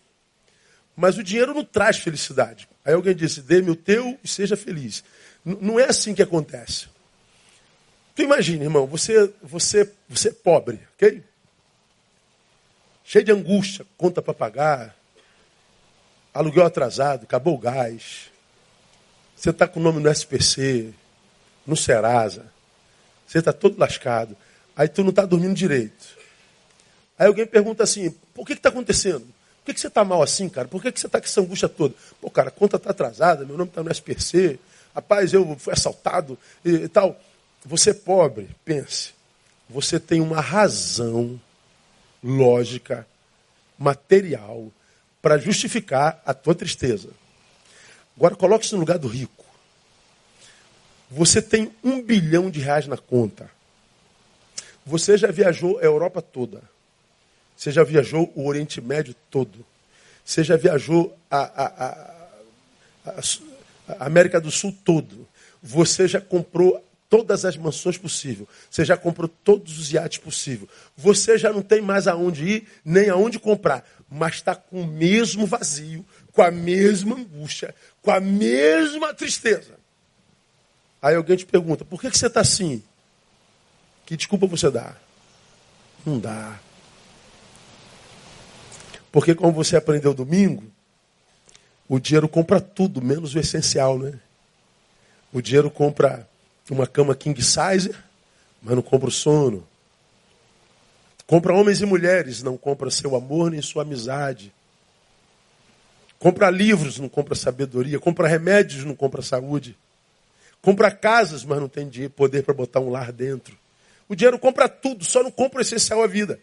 Mas o dinheiro não traz felicidade. Aí alguém disse: dê-me o teu e seja feliz. N não é assim que acontece. Tu imagina, irmão, você, você, você é pobre, ok? Cheio de angústia, conta para pagar, aluguel atrasado, acabou o gás. Você está com o nome no SPC, no Serasa. Você está todo lascado. Aí tu não está dormindo direito. Aí alguém pergunta assim, por que está acontecendo? Por que, que você está mal assim, cara? Por que, que você está com essa angústia toda? Pô, cara, a conta está atrasada, meu nome está no SPC. Rapaz, eu fui assaltado e, e tal. Você é pobre, pense. Você tem uma razão lógica, material, para justificar a tua tristeza. Agora coloque-se no lugar do rico. Você tem um bilhão de reais na conta. Você já viajou a Europa toda. Você já viajou o Oriente Médio todo. Você já viajou a, a, a, a América do Sul todo. Você já comprou todas as mansões possíveis. Você já comprou todos os iates possíveis. Você já não tem mais aonde ir, nem aonde comprar. Mas está com o mesmo vazio, com a mesma angústia, com a mesma tristeza. Aí alguém te pergunta, por que, que você está assim? Que desculpa você dá? Não dá. Porque como você aprendeu domingo, o dinheiro compra tudo, menos o essencial, né? O dinheiro compra uma cama king size, mas não compra o sono. Compra homens e mulheres, não compra seu amor nem sua amizade. Compra livros, não compra sabedoria. Compra remédios, não compra saúde. Compra casas, mas não tem dinheiro, poder para botar um lar dentro. O dinheiro compra tudo, só não compra o essencial à vida.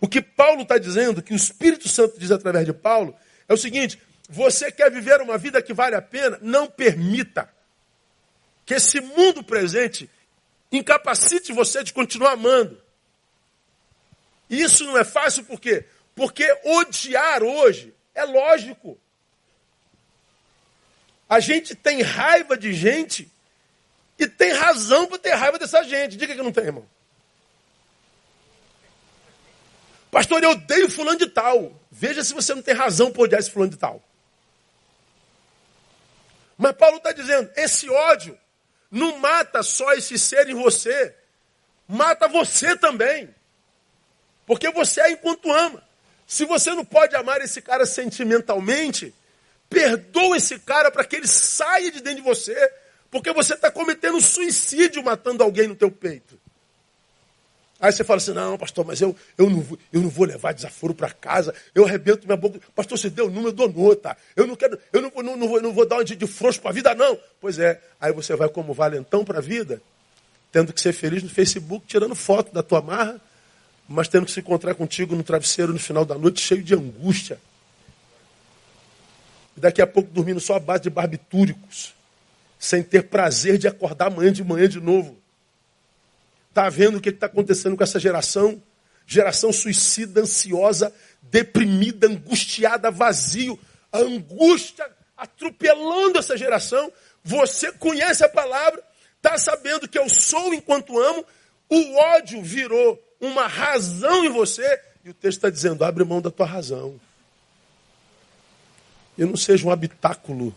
O que Paulo está dizendo, que o Espírito Santo diz através de Paulo, é o seguinte: você quer viver uma vida que vale a pena? Não permita que esse mundo presente incapacite você de continuar amando. E isso não é fácil por quê? Porque odiar hoje é lógico. A gente tem raiva de gente e tem razão para ter raiva dessa gente. Diga que não tem, irmão. Pastor, eu odeio fulano de tal. Veja se você não tem razão para odiar esse fulano de tal. Mas Paulo está dizendo, esse ódio não mata só esse ser em você, mata você também. Porque você é enquanto ama. Se você não pode amar esse cara sentimentalmente, perdoa esse cara para que ele saia de dentro de você, porque você está cometendo suicídio matando alguém no teu peito. Aí você fala assim, não, pastor, mas eu, eu, não, vou, eu não vou levar desaforo para casa, eu arrebento minha boca. Pastor, você deu o número, eu dou nota. Eu não quero, eu não, não, não, vou, não vou dar um de, de frouxo para a vida, não. Pois é, aí você vai como valentão para a vida, tendo que ser feliz no Facebook, tirando foto da tua marra, mas tendo que se encontrar contigo no travesseiro no final da noite, cheio de angústia. E daqui a pouco dormindo só à base de barbitúricos, sem ter prazer de acordar amanhã de manhã de novo. Está vendo o que está acontecendo com essa geração? Geração suicida, ansiosa, deprimida, angustiada, vazio. A angústia atropelando essa geração. Você conhece a palavra, está sabendo que eu sou enquanto amo, o ódio virou uma razão em você, e o texto está dizendo: abre mão da tua razão. E não seja um habitáculo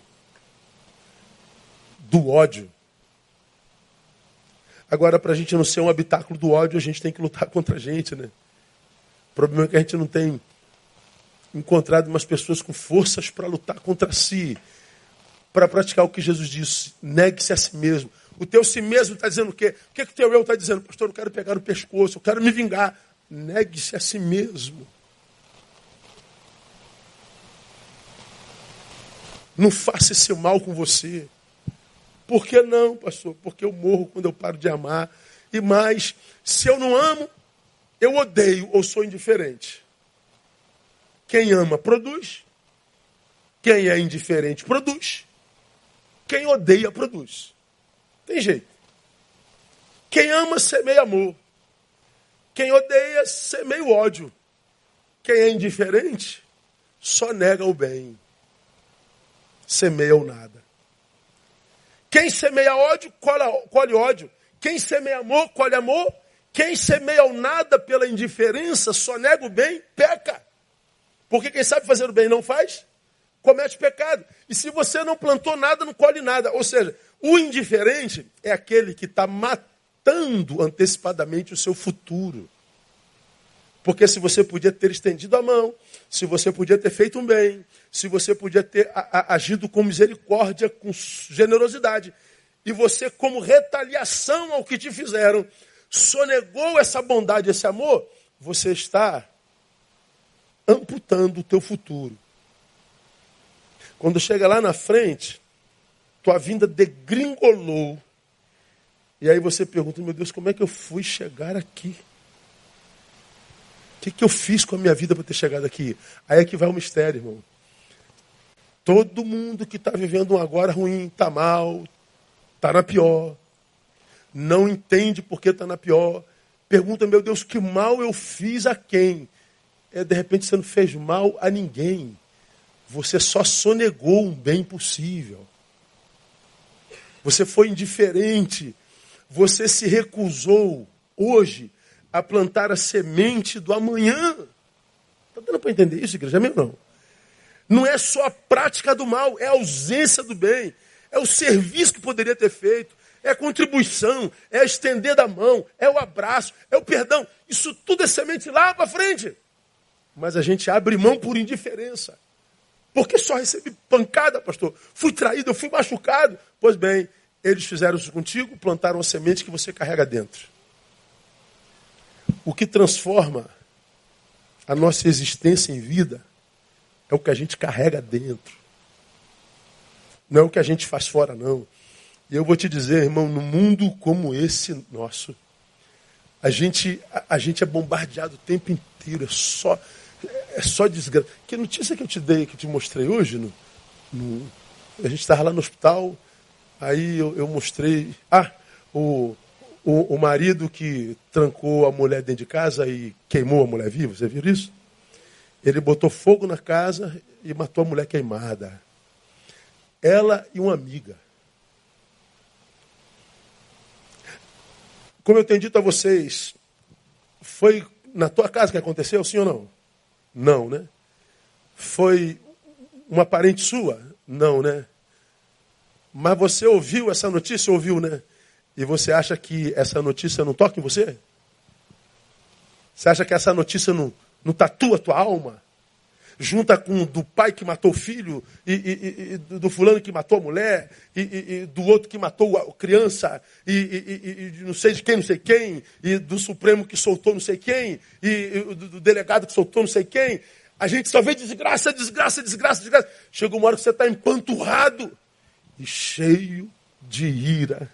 do ódio. Agora, para a gente não ser um habitáculo do ódio, a gente tem que lutar contra a gente, né? O problema é que a gente não tem encontrado umas pessoas com forças para lutar contra si, para praticar o que Jesus disse: negue-se a si mesmo. O teu si mesmo está dizendo o quê? O que, que o teu eu está dizendo? Pastor, eu quero pegar o pescoço, eu quero me vingar. Negue-se a si mesmo. Não faça esse mal com você. Por que não, pastor? Porque eu morro quando eu paro de amar. E mais, se eu não amo, eu odeio ou sou indiferente. Quem ama, produz. Quem é indiferente, produz. Quem odeia, produz. Tem jeito. Quem ama, semeia amor. Quem odeia, semeia o ódio. Quem é indiferente, só nega o bem. Semeia o nada. Quem semeia ódio, colhe, ódio. Quem semeia amor, colhe amor. Quem semeia o nada pela indiferença, só nega o bem, peca. Porque quem sabe fazer o bem não faz, comete pecado. E se você não plantou nada, não colhe nada. Ou seja, o indiferente é aquele que está matando antecipadamente o seu futuro. Porque se você podia ter estendido a mão, se você podia ter feito um bem, se você podia ter agido com misericórdia, com generosidade, e você, como retaliação ao que te fizeram, sonegou essa bondade, esse amor, você está amputando o teu futuro. Quando chega lá na frente, tua vinda degringolou. E aí você pergunta, meu Deus, como é que eu fui chegar aqui? O que, que eu fiz com a minha vida para ter chegado aqui? Aí é que vai o mistério, irmão. Todo mundo que está vivendo um agora ruim, está mal, está na pior, não entende por que está na pior, pergunta, meu Deus, que mal eu fiz a quem? é, de repente você não fez mal a ninguém. Você só sonegou um bem possível. Você foi indiferente. Você se recusou hoje a plantar a semente do amanhã. Está dando para entender isso, igreja? Meu não. Não é só a prática do mal, é a ausência do bem. É o serviço que poderia ter feito. É a contribuição, é a estender da mão, é o abraço, é o perdão. Isso tudo é semente lá para frente. Mas a gente abre mão por indiferença. Porque só recebi pancada, pastor. Fui traído, eu fui machucado. Pois bem, eles fizeram isso contigo, plantaram a semente que você carrega dentro. O que transforma a nossa existência em vida é o que a gente carrega dentro. Não é o que a gente faz fora, não. E eu vou te dizer, irmão, no mundo como esse nosso, a gente, a, a gente é bombardeado o tempo inteiro, é só é só desgraça. Que notícia que eu te dei, que eu te mostrei hoje? No, no a gente estava lá no hospital, aí eu, eu mostrei. Ah, o, o, o, marido que trancou a mulher dentro de casa e queimou a mulher viva, você viu isso? Ele botou fogo na casa e matou a mulher queimada. Ela e uma amiga. Como eu tenho dito a vocês, foi na tua casa que aconteceu, sim ou não? Não, né? Foi uma parente sua? Não, né? Mas você ouviu essa notícia? Ouviu, né? E você acha que essa notícia não toca em você? Você acha que essa notícia não, não tatua a tua alma? Junta com do pai que matou o filho, e, e, e do fulano que matou a mulher, e, e, do outro que matou a criança, e, não sei de quem, não sei quem, e do Supremo que soltou não sei quem, e, do, do delegado que soltou não sei quem. A gente só vê desgraça, desgraça, desgraça, desgraça. Chega uma hora que você está empanturrado e cheio de ira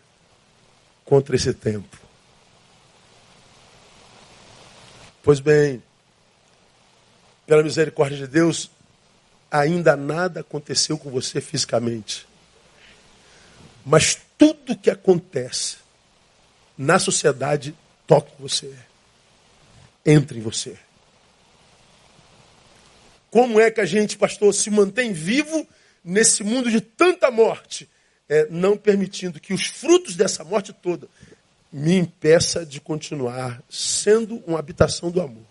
contra esse tempo. Pois bem, pela misericórdia de Deus, ainda nada aconteceu com você fisicamente. Mas tudo que acontece na sociedade toca em você. Entra em você. Como é que a gente, pastor, se mantém vivo nesse mundo de tanta morte, é, não permitindo que os frutos dessa morte toda me impeça de continuar sendo uma habitação do amor.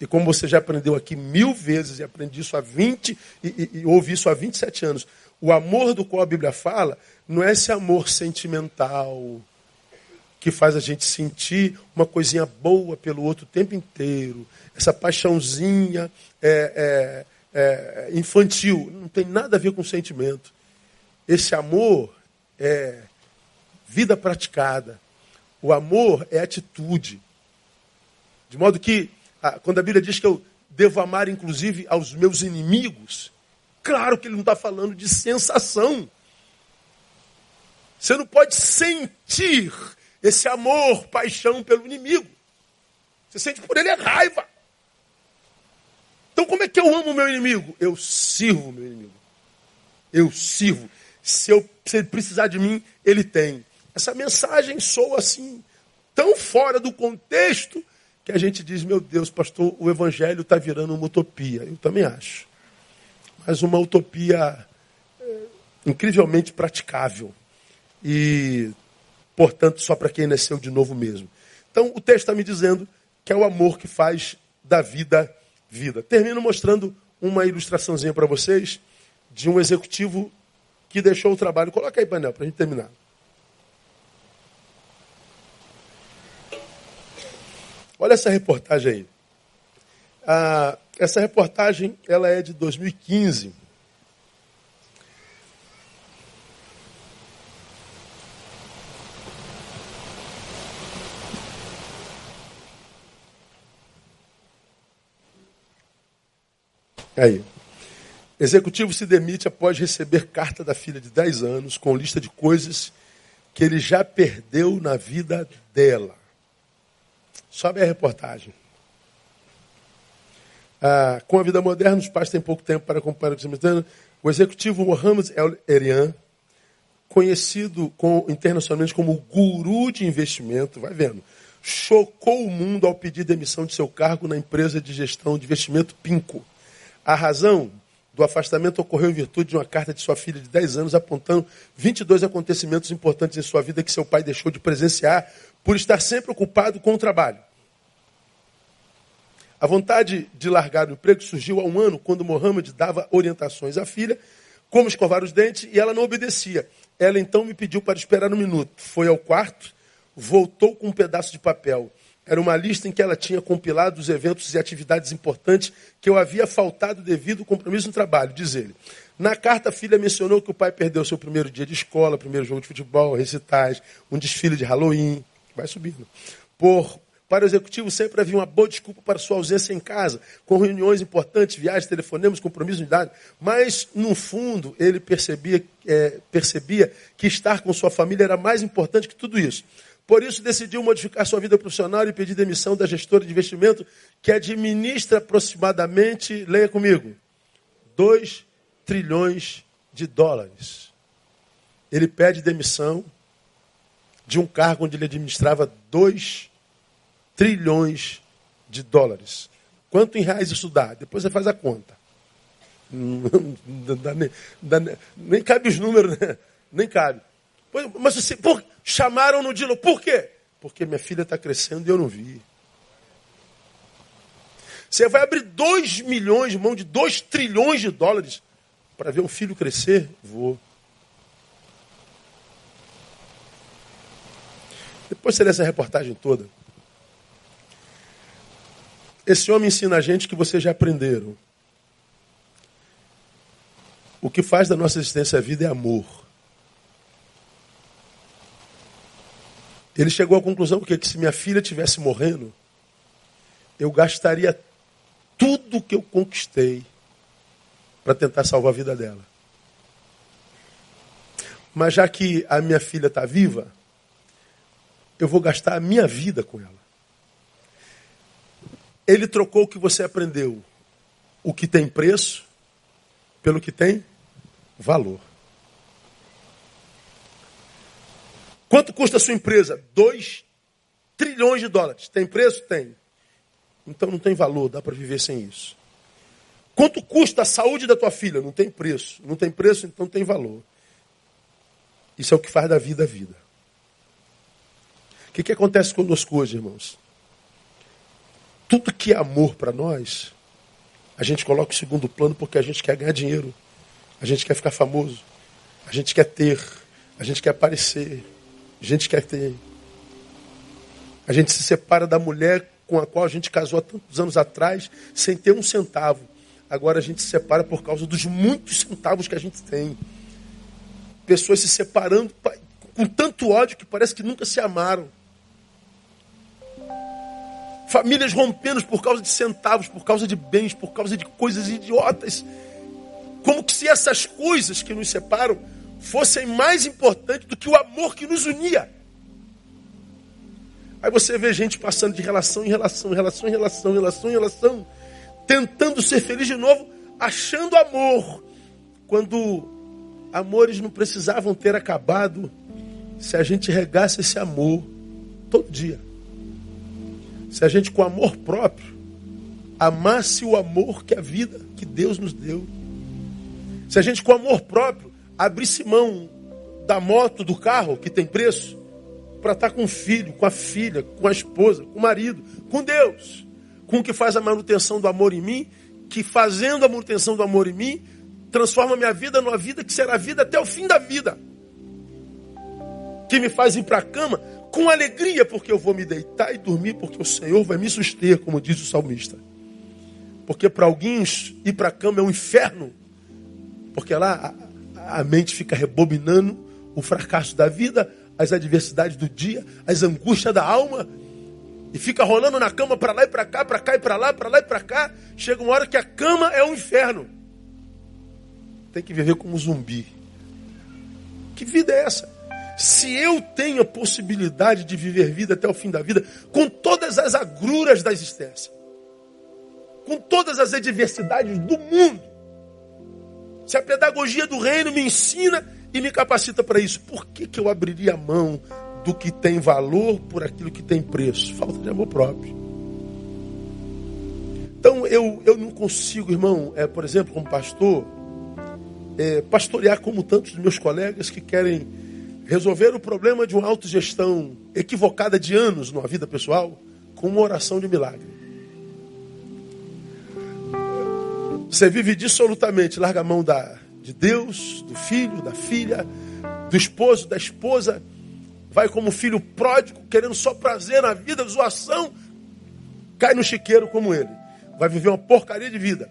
E como você já aprendeu aqui mil vezes, e aprendi isso há 20, e, e, e ouvi isso há 27 anos, o amor do qual a Bíblia fala não é esse amor sentimental, que faz a gente sentir uma coisinha boa pelo outro o tempo inteiro, essa paixãozinha é, é, é, infantil, não tem nada a ver com sentimento. Esse amor é vida praticada. O amor é atitude. De modo que, quando a Bíblia diz que eu devo amar, inclusive, aos meus inimigos, claro que ele não está falando de sensação. Você não pode sentir esse amor, paixão pelo inimigo. Você sente por ele é raiva. Então, como é que eu amo o meu inimigo? Eu sirvo o meu inimigo. Eu sirvo. Se, eu, se ele precisar de mim, ele tem. Essa mensagem soa assim, tão fora do contexto, que a gente diz: meu Deus, pastor, o evangelho está virando uma utopia. Eu também acho. Mas uma utopia é, incrivelmente praticável. E portanto, só para quem nasceu de novo mesmo. Então, o texto está me dizendo que é o amor que faz da vida vida. Termino mostrando uma ilustraçãozinha para vocês de um executivo que deixou o trabalho. Coloca aí, painel, para a gente terminar. Olha essa reportagem aí. Ah, essa reportagem ela é de 2015. Aí. Executivo se demite após receber carta da filha de 10 anos com lista de coisas que ele já perdeu na vida dela. Sobe a reportagem. Ah, com a vida moderna, os pais têm pouco tempo para acompanhar o que O executivo Mohamed El Erian, conhecido com, internacionalmente como guru de investimento, vai vendo, chocou o mundo ao pedir demissão de seu cargo na empresa de gestão de investimento Pinco a razão do afastamento ocorreu em virtude de uma carta de sua filha de 10 anos apontando 22 acontecimentos importantes em sua vida que seu pai deixou de presenciar por estar sempre ocupado com o trabalho. A vontade de largar o emprego surgiu há um ano, quando Mohammed dava orientações à filha como escovar os dentes e ela não obedecia. Ela então me pediu para esperar um minuto. Foi ao quarto, voltou com um pedaço de papel. Era uma lista em que ela tinha compilado os eventos e atividades importantes que eu havia faltado devido ao compromisso no trabalho, diz ele. Na carta, a filha mencionou que o pai perdeu seu primeiro dia de escola, primeiro jogo de futebol, recitais, um desfile de Halloween. Vai subindo. Por, para o executivo, sempre havia uma boa desculpa para sua ausência em casa, com reuniões importantes, viagens, telefonemas, compromissos de idade. Mas, no fundo, ele percebia, é, percebia que estar com sua família era mais importante que tudo isso. Por isso decidiu modificar sua vida profissional e pedir demissão da gestora de investimento que administra aproximadamente, leia comigo, 2 trilhões de dólares. Ele pede demissão de um cargo onde ele administrava 2 trilhões de dólares. Quanto em reais isso dá? Depois você faz a conta. Não, dá, nem, dá, nem cabe os números, né? nem cabe. Mas você, por, chamaram no Dilo. Por quê? Porque minha filha está crescendo e eu não vi. Você vai abrir 2 milhões, mão de 2 trilhões de dólares para ver um filho crescer? Vou. Depois você lê essa reportagem toda. Esse homem ensina a gente que vocês já aprenderam. O que faz da nossa existência a vida é amor. Ele chegou à conclusão porque que se minha filha tivesse morrendo, eu gastaria tudo que eu conquistei para tentar salvar a vida dela. Mas já que a minha filha está viva, eu vou gastar a minha vida com ela. Ele trocou o que você aprendeu, o que tem preço, pelo que tem valor. Quanto custa a sua empresa? 2 trilhões de dólares. Tem preço? Tem. Então não tem valor, dá para viver sem isso. Quanto custa a saúde da tua filha? Não tem preço. Não tem preço, então tem valor. Isso é o que faz da vida a vida. O que, que acontece conosco hoje, irmãos? Tudo que é amor para nós, a gente coloca em segundo plano porque a gente quer ganhar dinheiro, a gente quer ficar famoso, a gente quer ter, a gente quer aparecer, a gente quer ter. A gente se separa da mulher com a qual a gente casou há tantos anos atrás, sem ter um centavo. Agora a gente se separa por causa dos muitos centavos que a gente tem. Pessoas se separando com tanto ódio que parece que nunca se amaram. Famílias rompendo por causa de centavos, por causa de bens, por causa de coisas idiotas. Como que se essas coisas que nos separam fossem mais importantes do que o amor que nos unia. Aí você vê gente passando de relação em relação, relação em relação, relação em relação, tentando ser feliz de novo, achando amor, quando amores não precisavam ter acabado se a gente regasse esse amor todo dia. Se a gente, com amor próprio, amasse o amor que a vida que Deus nos deu. Se a gente, com amor próprio, abrisse mão da moto, do carro, que tem preço, para estar com o filho, com a filha, com a esposa, com o marido, com Deus, com o que faz a manutenção do amor em mim, que fazendo a manutenção do amor em mim, transforma minha vida numa vida que será vida até o fim da vida. Que me faz ir para a cama com alegria, porque eu vou me deitar e dormir, porque o Senhor vai me suster, como diz o salmista. Porque para alguns ir para a cama é um inferno, porque lá a, mente fica rebobinando o fracasso da vida, as adversidades do dia, as angústias da alma, e fica rolando na cama para lá e para cá, para cá e para lá, para lá e para cá. Chega uma hora que a cama é um inferno. Tem que viver como um zumbi. Que vida é essa? Se eu tenho a possibilidade de viver vida até o fim da vida, com todas as agruras da existência, com todas as adversidades do mundo, se a pedagogia do reino me ensina e me capacita para isso, por que, que eu abriria a mão do que tem valor por aquilo que tem preço? Falta de amor próprio. Então eu, eu não consigo, irmão, é, por exemplo, como pastor, é, pastorear como tantos dos meus colegas que querem resolver o problema de uma autogestão equivocada de anos numa vida pessoal com uma oração de milagre. Você vive dissolutamente, larga a mão da, de Deus, do filho, da filha, do esposo, da esposa, vai como filho pródigo, querendo só prazer na vida, zoação, cai no chiqueiro como ele. Vai viver uma porcaria de vida.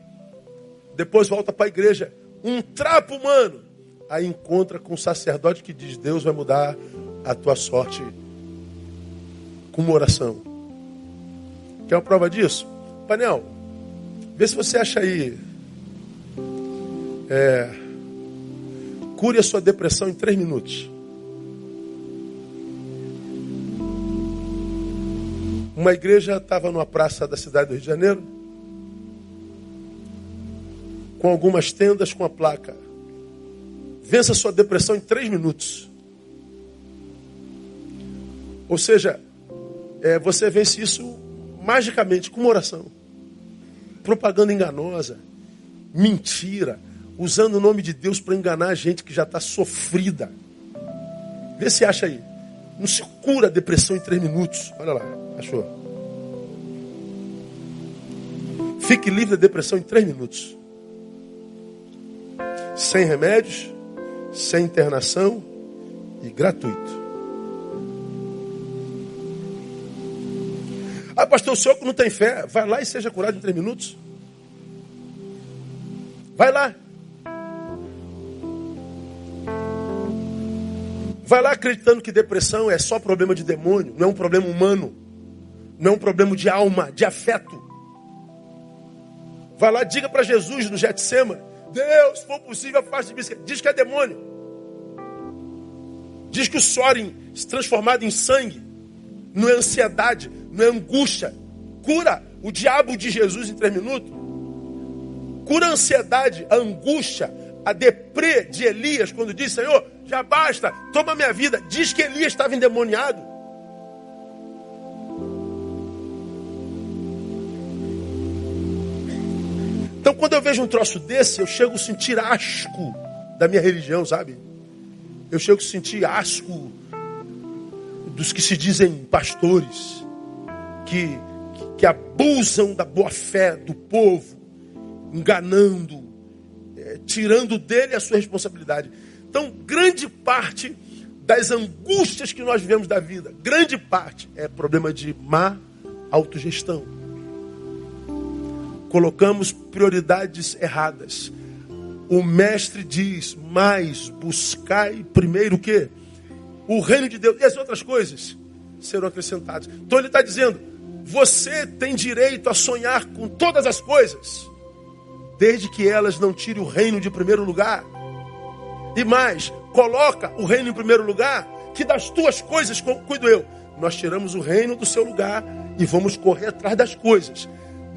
Depois volta para a igreja, um trapo humano, aí encontra com um sacerdote que diz: Deus vai mudar a tua sorte com uma oração. Quer uma prova disso? Panel, vê se você acha aí. É, cure a sua depressão em três minutos. Uma igreja estava numa praça da cidade do Rio de Janeiro, com algumas tendas com a placa Vença sua depressão em três minutos. Ou seja, é, você vence isso magicamente com uma oração. Propaganda enganosa, mentira, usando o nome de Deus para enganar a gente que já está sofrida. Vê se acha aí. Não se cura a depressão em três minutos. Olha lá, achou? Fique livre da depressão em três minutos. Sem remédios, sem internação e gratuito. Ah, pastor, o senhor que não tem fé, vai lá e seja curado em três minutos. Vai lá. Vai lá acreditando que depressão é só problema de demônio, não é um problema humano, não é um problema de alma, de afeto. Vai lá, diga para Jesus no Getsema, Deus, se for possível, afaste de mim. Diz que é demônio. Diz que o suor se transformado em sangue não é ansiedade, não é angústia. Cura o diabo de Jesus em três minutos. Cura a ansiedade, a angústia, a deprê de Elias, quando diz, Senhor, já basta, toma minha vida. Diz que Elias estava endemoniado. Então, quando eu vejo um troço desse, eu chego a sentir asco da minha religião, sabe? Eu chego a sentir asco dos que se dizem pastores, que, que abusam da boa fé do povo, enganando, é, tirando dele a sua responsabilidade. Então, grande parte das angústias que nós vivemos da vida, grande parte é problema de má autogestão. Colocamos prioridades erradas. O mestre diz: "Mais buscai primeiro o quê? O reino de Deus e as outras coisas serão acrescentadas". Então ele está dizendo: você tem direito a sonhar com todas as coisas, desde que elas não tirem o reino de primeiro lugar. E mais, coloca o reino em primeiro lugar, que das tuas coisas cuido eu. Nós tiramos o reino do seu lugar e vamos correr atrás das coisas.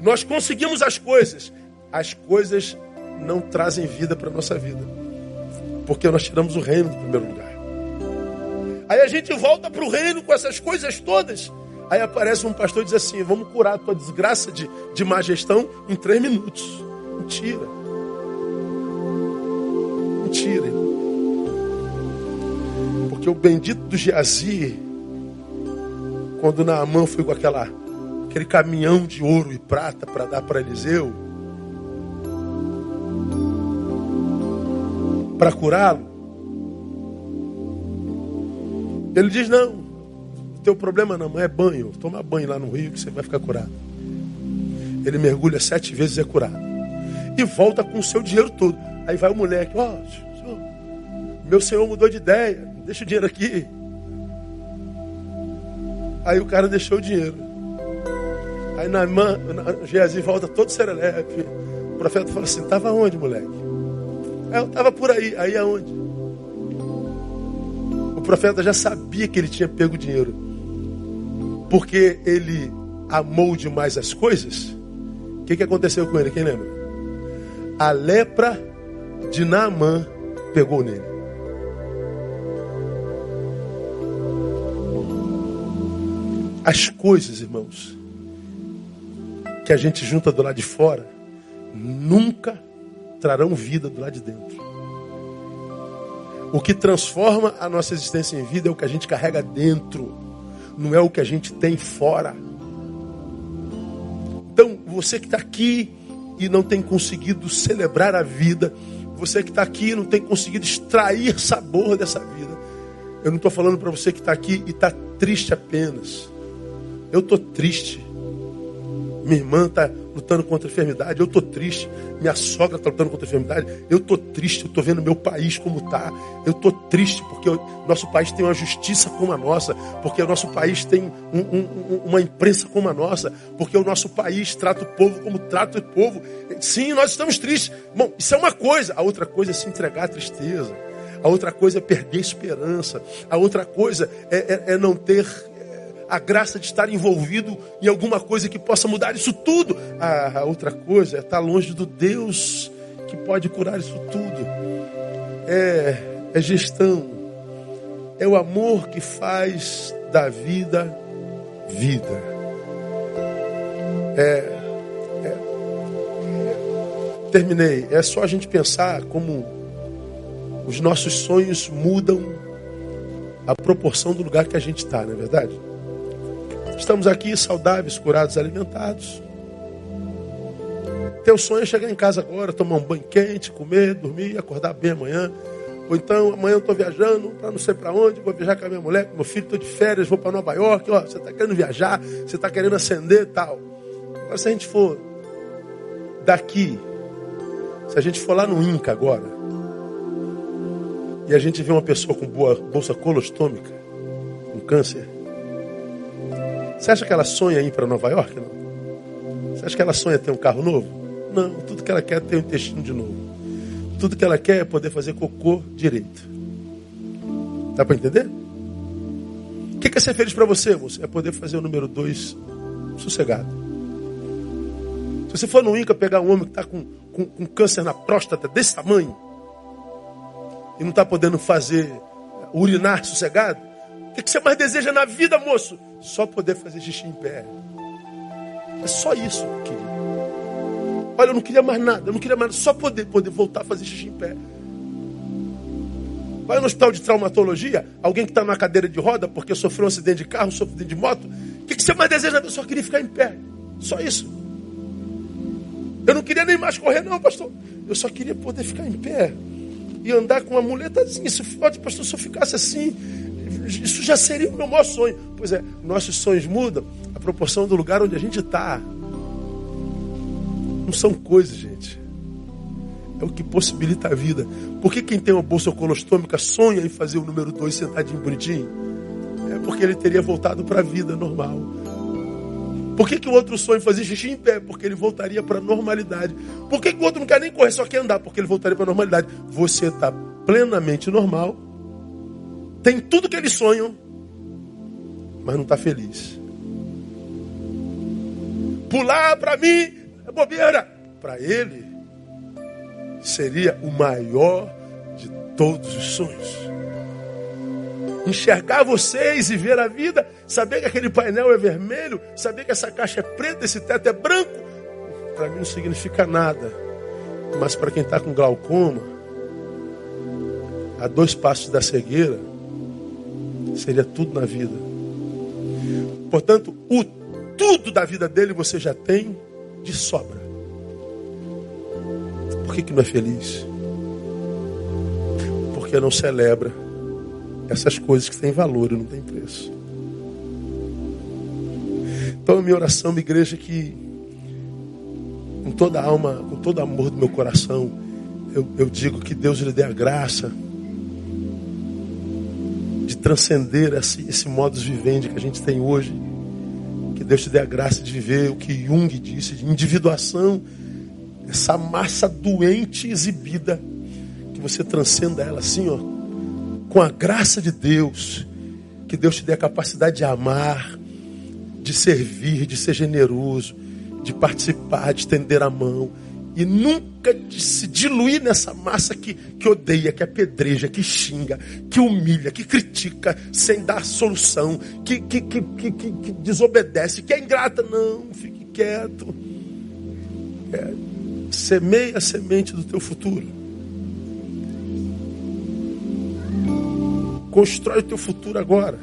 Nós conseguimos as coisas, as coisas não trazem vida para a nossa vida, porque nós tiramos o reino do primeiro lugar. Aí a gente volta para o reino com essas coisas todas. Aí aparece um pastor e diz assim: Vamos curar a tua desgraça de, de má gestão em três minutos. Mentira. Mentira. O bendito do Geazi, quando Naamã foi com aquela, aquele caminhão de ouro e prata para dar para Eliseu, para curá-lo, ele diz: Não, o teu problema não é banho, toma banho lá no rio que você vai ficar curado. Ele mergulha sete vezes e é curado. E volta com o seu dinheiro todo. Aí vai o moleque: Ó, oh, meu senhor mudou de ideia, deixa o dinheiro aqui. Aí o cara deixou o dinheiro. Aí na irmã, Geazi volta todo serelepe. O profeta fala assim: Estava onde, moleque? É, eu estava por aí. Aí aonde? O profeta já sabia que ele tinha pego o dinheiro. Porque ele amou demais as coisas. O que, que aconteceu com ele? Quem lembra? A lepra de Naamã pegou nele. As coisas, irmãos, que a gente junta do lado de fora, nunca trarão vida do lado de dentro. O que transforma a nossa existência em vida é o que a gente carrega dentro, não é o que a gente tem fora. Então, você que está aqui e não tem conseguido celebrar a vida, você que está aqui e não tem conseguido extrair sabor dessa vida, eu não estou falando para você que está aqui e está triste apenas. Eu estou triste. Minha irmã está lutando contra a enfermidade. Eu estou triste. Minha sogra está lutando contra a enfermidade. Eu estou triste. Eu estou vendo meu país como está. Eu estou triste porque o nosso país tem uma justiça como a nossa. Porque o nosso país tem um, um, uma imprensa como a nossa. Porque o nosso país trata o povo como trata o povo. Sim, nós estamos tristes. Bom, isso é uma coisa. A outra coisa é se entregar à tristeza. A outra coisa é perder a esperança. A outra coisa é, é, é não ter a graça de estar envolvido em alguma coisa que possa mudar isso tudo. A, outra coisa é estar longe do Deus que pode curar isso tudo. É, é gestão. É o amor que faz da vida vida. É, é, terminei. É só a gente pensar como os nossos sonhos mudam a proporção do lugar que a gente está, não é verdade? Estamos aqui saudáveis, curados, alimentados. Teu sonho é chegar em casa agora, tomar um banho quente, comer, dormir, acordar bem amanhã. Ou então, amanhã eu estou viajando para não sei para onde, vou viajar com a minha mulher, com meu filho, estou de férias, vou para Nova York. Ó, você está querendo viajar, você está querendo acender e tal. Agora, se a gente for daqui, se a gente for lá no Inca agora, e a gente vê uma pessoa com boa bolsa colostômica, com câncer, você acha que ela sonha ir para Nova York? Não. Você acha que ela sonha ter um carro novo? Não, tudo que ela quer é ter um intestino de novo. Tudo que ela quer é poder fazer cocô direito. Dá para entender? O que é ser feliz para você, moço? É poder fazer o número dois sossegado. Se você for no Inca pegar um homem que está com, com, com câncer na próstata desse tamanho e não está podendo fazer urinar sossegado, o que você mais deseja na vida, moço? Só poder fazer xixi em pé. É só isso, querido. Olha, eu não queria mais nada, eu não queria mais nada, só poder, poder voltar a fazer xixi em pé. Vai no hospital de traumatologia, alguém que está numa cadeira de roda porque sofreu um acidente de carro, sofreu um acidente de moto. O que, que você mais deseja? Eu só queria ficar em pé. Só isso. Eu não queria nem mais correr, não, pastor. Eu só queria poder ficar em pé e andar com uma muletazinha. Se pode, pastor, se eu ficasse assim, isso já seria o meu maior sonho. Pois é, nossos sonhos mudam a proporção do lugar onde a gente está. Não são coisas, gente. É o que possibilita a vida. Por que quem tem uma bolsa colostômica sonha em fazer o número 2 sentadinho bonitinho? É porque ele teria voltado para a vida normal. Por que, que o outro sonha em fazer xixi em pé? Porque ele voltaria para a normalidade. Por que, que o outro não quer nem correr, só quer andar? Porque ele voltaria para a normalidade. Você está plenamente normal, tem tudo que eles sonham, mas não está feliz. Pular para mim é bobeira. Para ele, seria o maior de todos os sonhos. Enxergar vocês e ver a vida, saber que aquele painel é vermelho, saber que essa caixa é preta, esse teto é branco, para mim não significa nada. Mas para quem está com glaucoma, a dois passos da cegueira, seria tudo na vida. Portanto, o tudo da vida dele você já tem de sobra. Por que, que não é feliz? Porque não celebra essas coisas que têm valor e não têm preço. Então a minha oração, minha igreja, que com toda a alma, com todo amor do meu coração, eu, eu digo que Deus lhe dê a graça transcender esse, esse modus vivendi que a gente tem hoje. Que Deus te dê a graça de viver o que Jung disse, de individuação essa massa doente exibida, que você transcenda ela assim, ó, com a graça de Deus, que Deus te dê a capacidade de amar, de servir, de ser generoso, de participar, de estender a mão, e nunca de se diluir nessa massa que, que odeia, que apedreja, que xinga, que humilha, que critica sem dar solução, que, que, que, que, que desobedece, que é ingrata. Não, fique quieto. É, Semeia a semente do teu futuro. Constrói o teu futuro agora.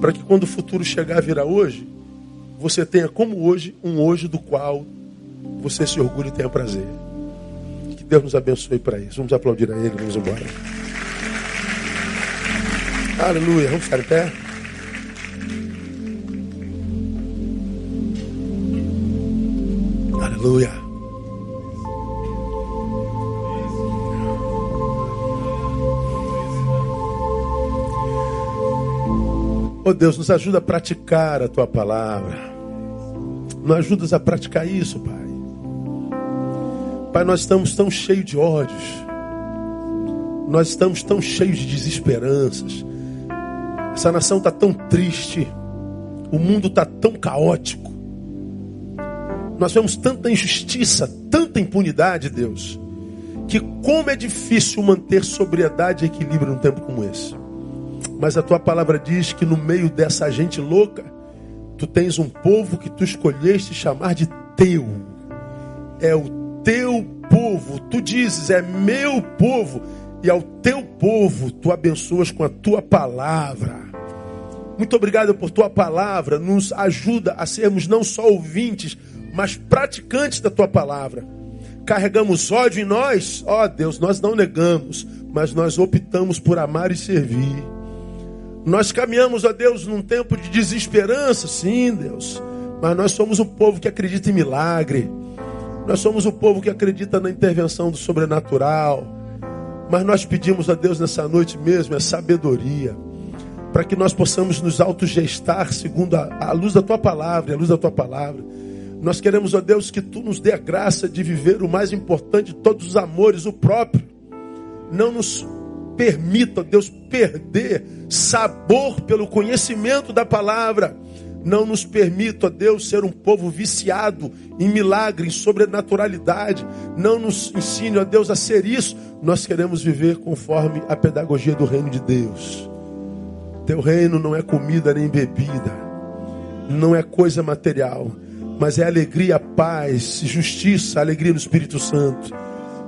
Para que quando o futuro chegar a virar hoje, você tenha como hoje um hoje do qual você se orgulhe e tenha prazer. Que Deus nos abençoe para isso. Vamos aplaudir a Ele, vamos embora. Aleluia. Vamos ficar em pé. Aleluia. Oh Deus, nos ajuda a praticar a tua palavra. Nos ajudas a praticar isso, Pai. Pai, nós estamos tão cheios de ódios. Nós estamos tão cheios de desesperanças. Essa nação está tão triste. O mundo está tão caótico. Nós vemos tanta injustiça, tanta impunidade, Deus, que como é difícil manter sobriedade e equilíbrio num tempo como esse. Mas a tua palavra diz que no meio dessa gente louca, tu tens um povo que tu escolheste chamar de teu. É o teu povo. Tu dizes, é meu povo. E ao teu povo tu abençoas com a tua palavra. Muito obrigado por tua palavra. Nos ajuda a sermos não só ouvintes, mas praticantes da tua palavra. Carregamos ódio em nós, ó oh, Deus, nós não negamos, mas nós optamos por amar e servir. Nós caminhamos, ó Deus, num tempo de desesperança, sim, Deus, mas nós somos o povo que acredita em milagre. Nós somos o povo que acredita na intervenção do sobrenatural. Mas nós pedimos a Deus nessa noite mesmo é sabedoria, para que nós possamos nos autogestar segundo a, a luz da tua palavra, a luz da tua palavra nós queremos, ó Deus, que tu nos dê a graça de viver o mais importante de todos os amores, o próprio. Não nos permita, ó Deus, perder sabor pelo conhecimento da palavra. Não nos permita, ó Deus, ser um povo viciado em milagre, em sobrenaturalidade. Não nos ensine, ó Deus, a ser isso. Nós queremos viver conforme a pedagogia do reino de Deus. Teu reino não é comida nem bebida, não é coisa material mas é alegria, paz, justiça, alegria no Espírito Santo.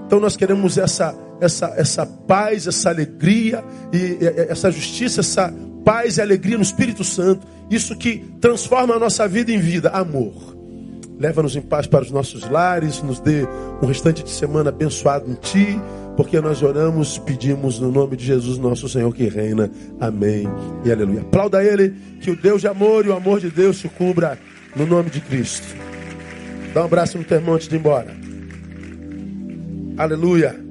Então nós queremos essa essa essa paz, essa alegria e essa justiça, essa paz e alegria no Espírito Santo. Isso que transforma a nossa vida em vida, amor. Leva-nos em paz para os nossos lares, nos dê um restante de semana abençoado em Ti, porque nós oramos, pedimos no nome de Jesus, nosso Senhor que reina. Amém e aleluia. Aplauda Ele, que o Deus de amor e o amor de Deus se cubra no nome de Cristo. Dá um abraço no teu antes de ir embora. Aleluia.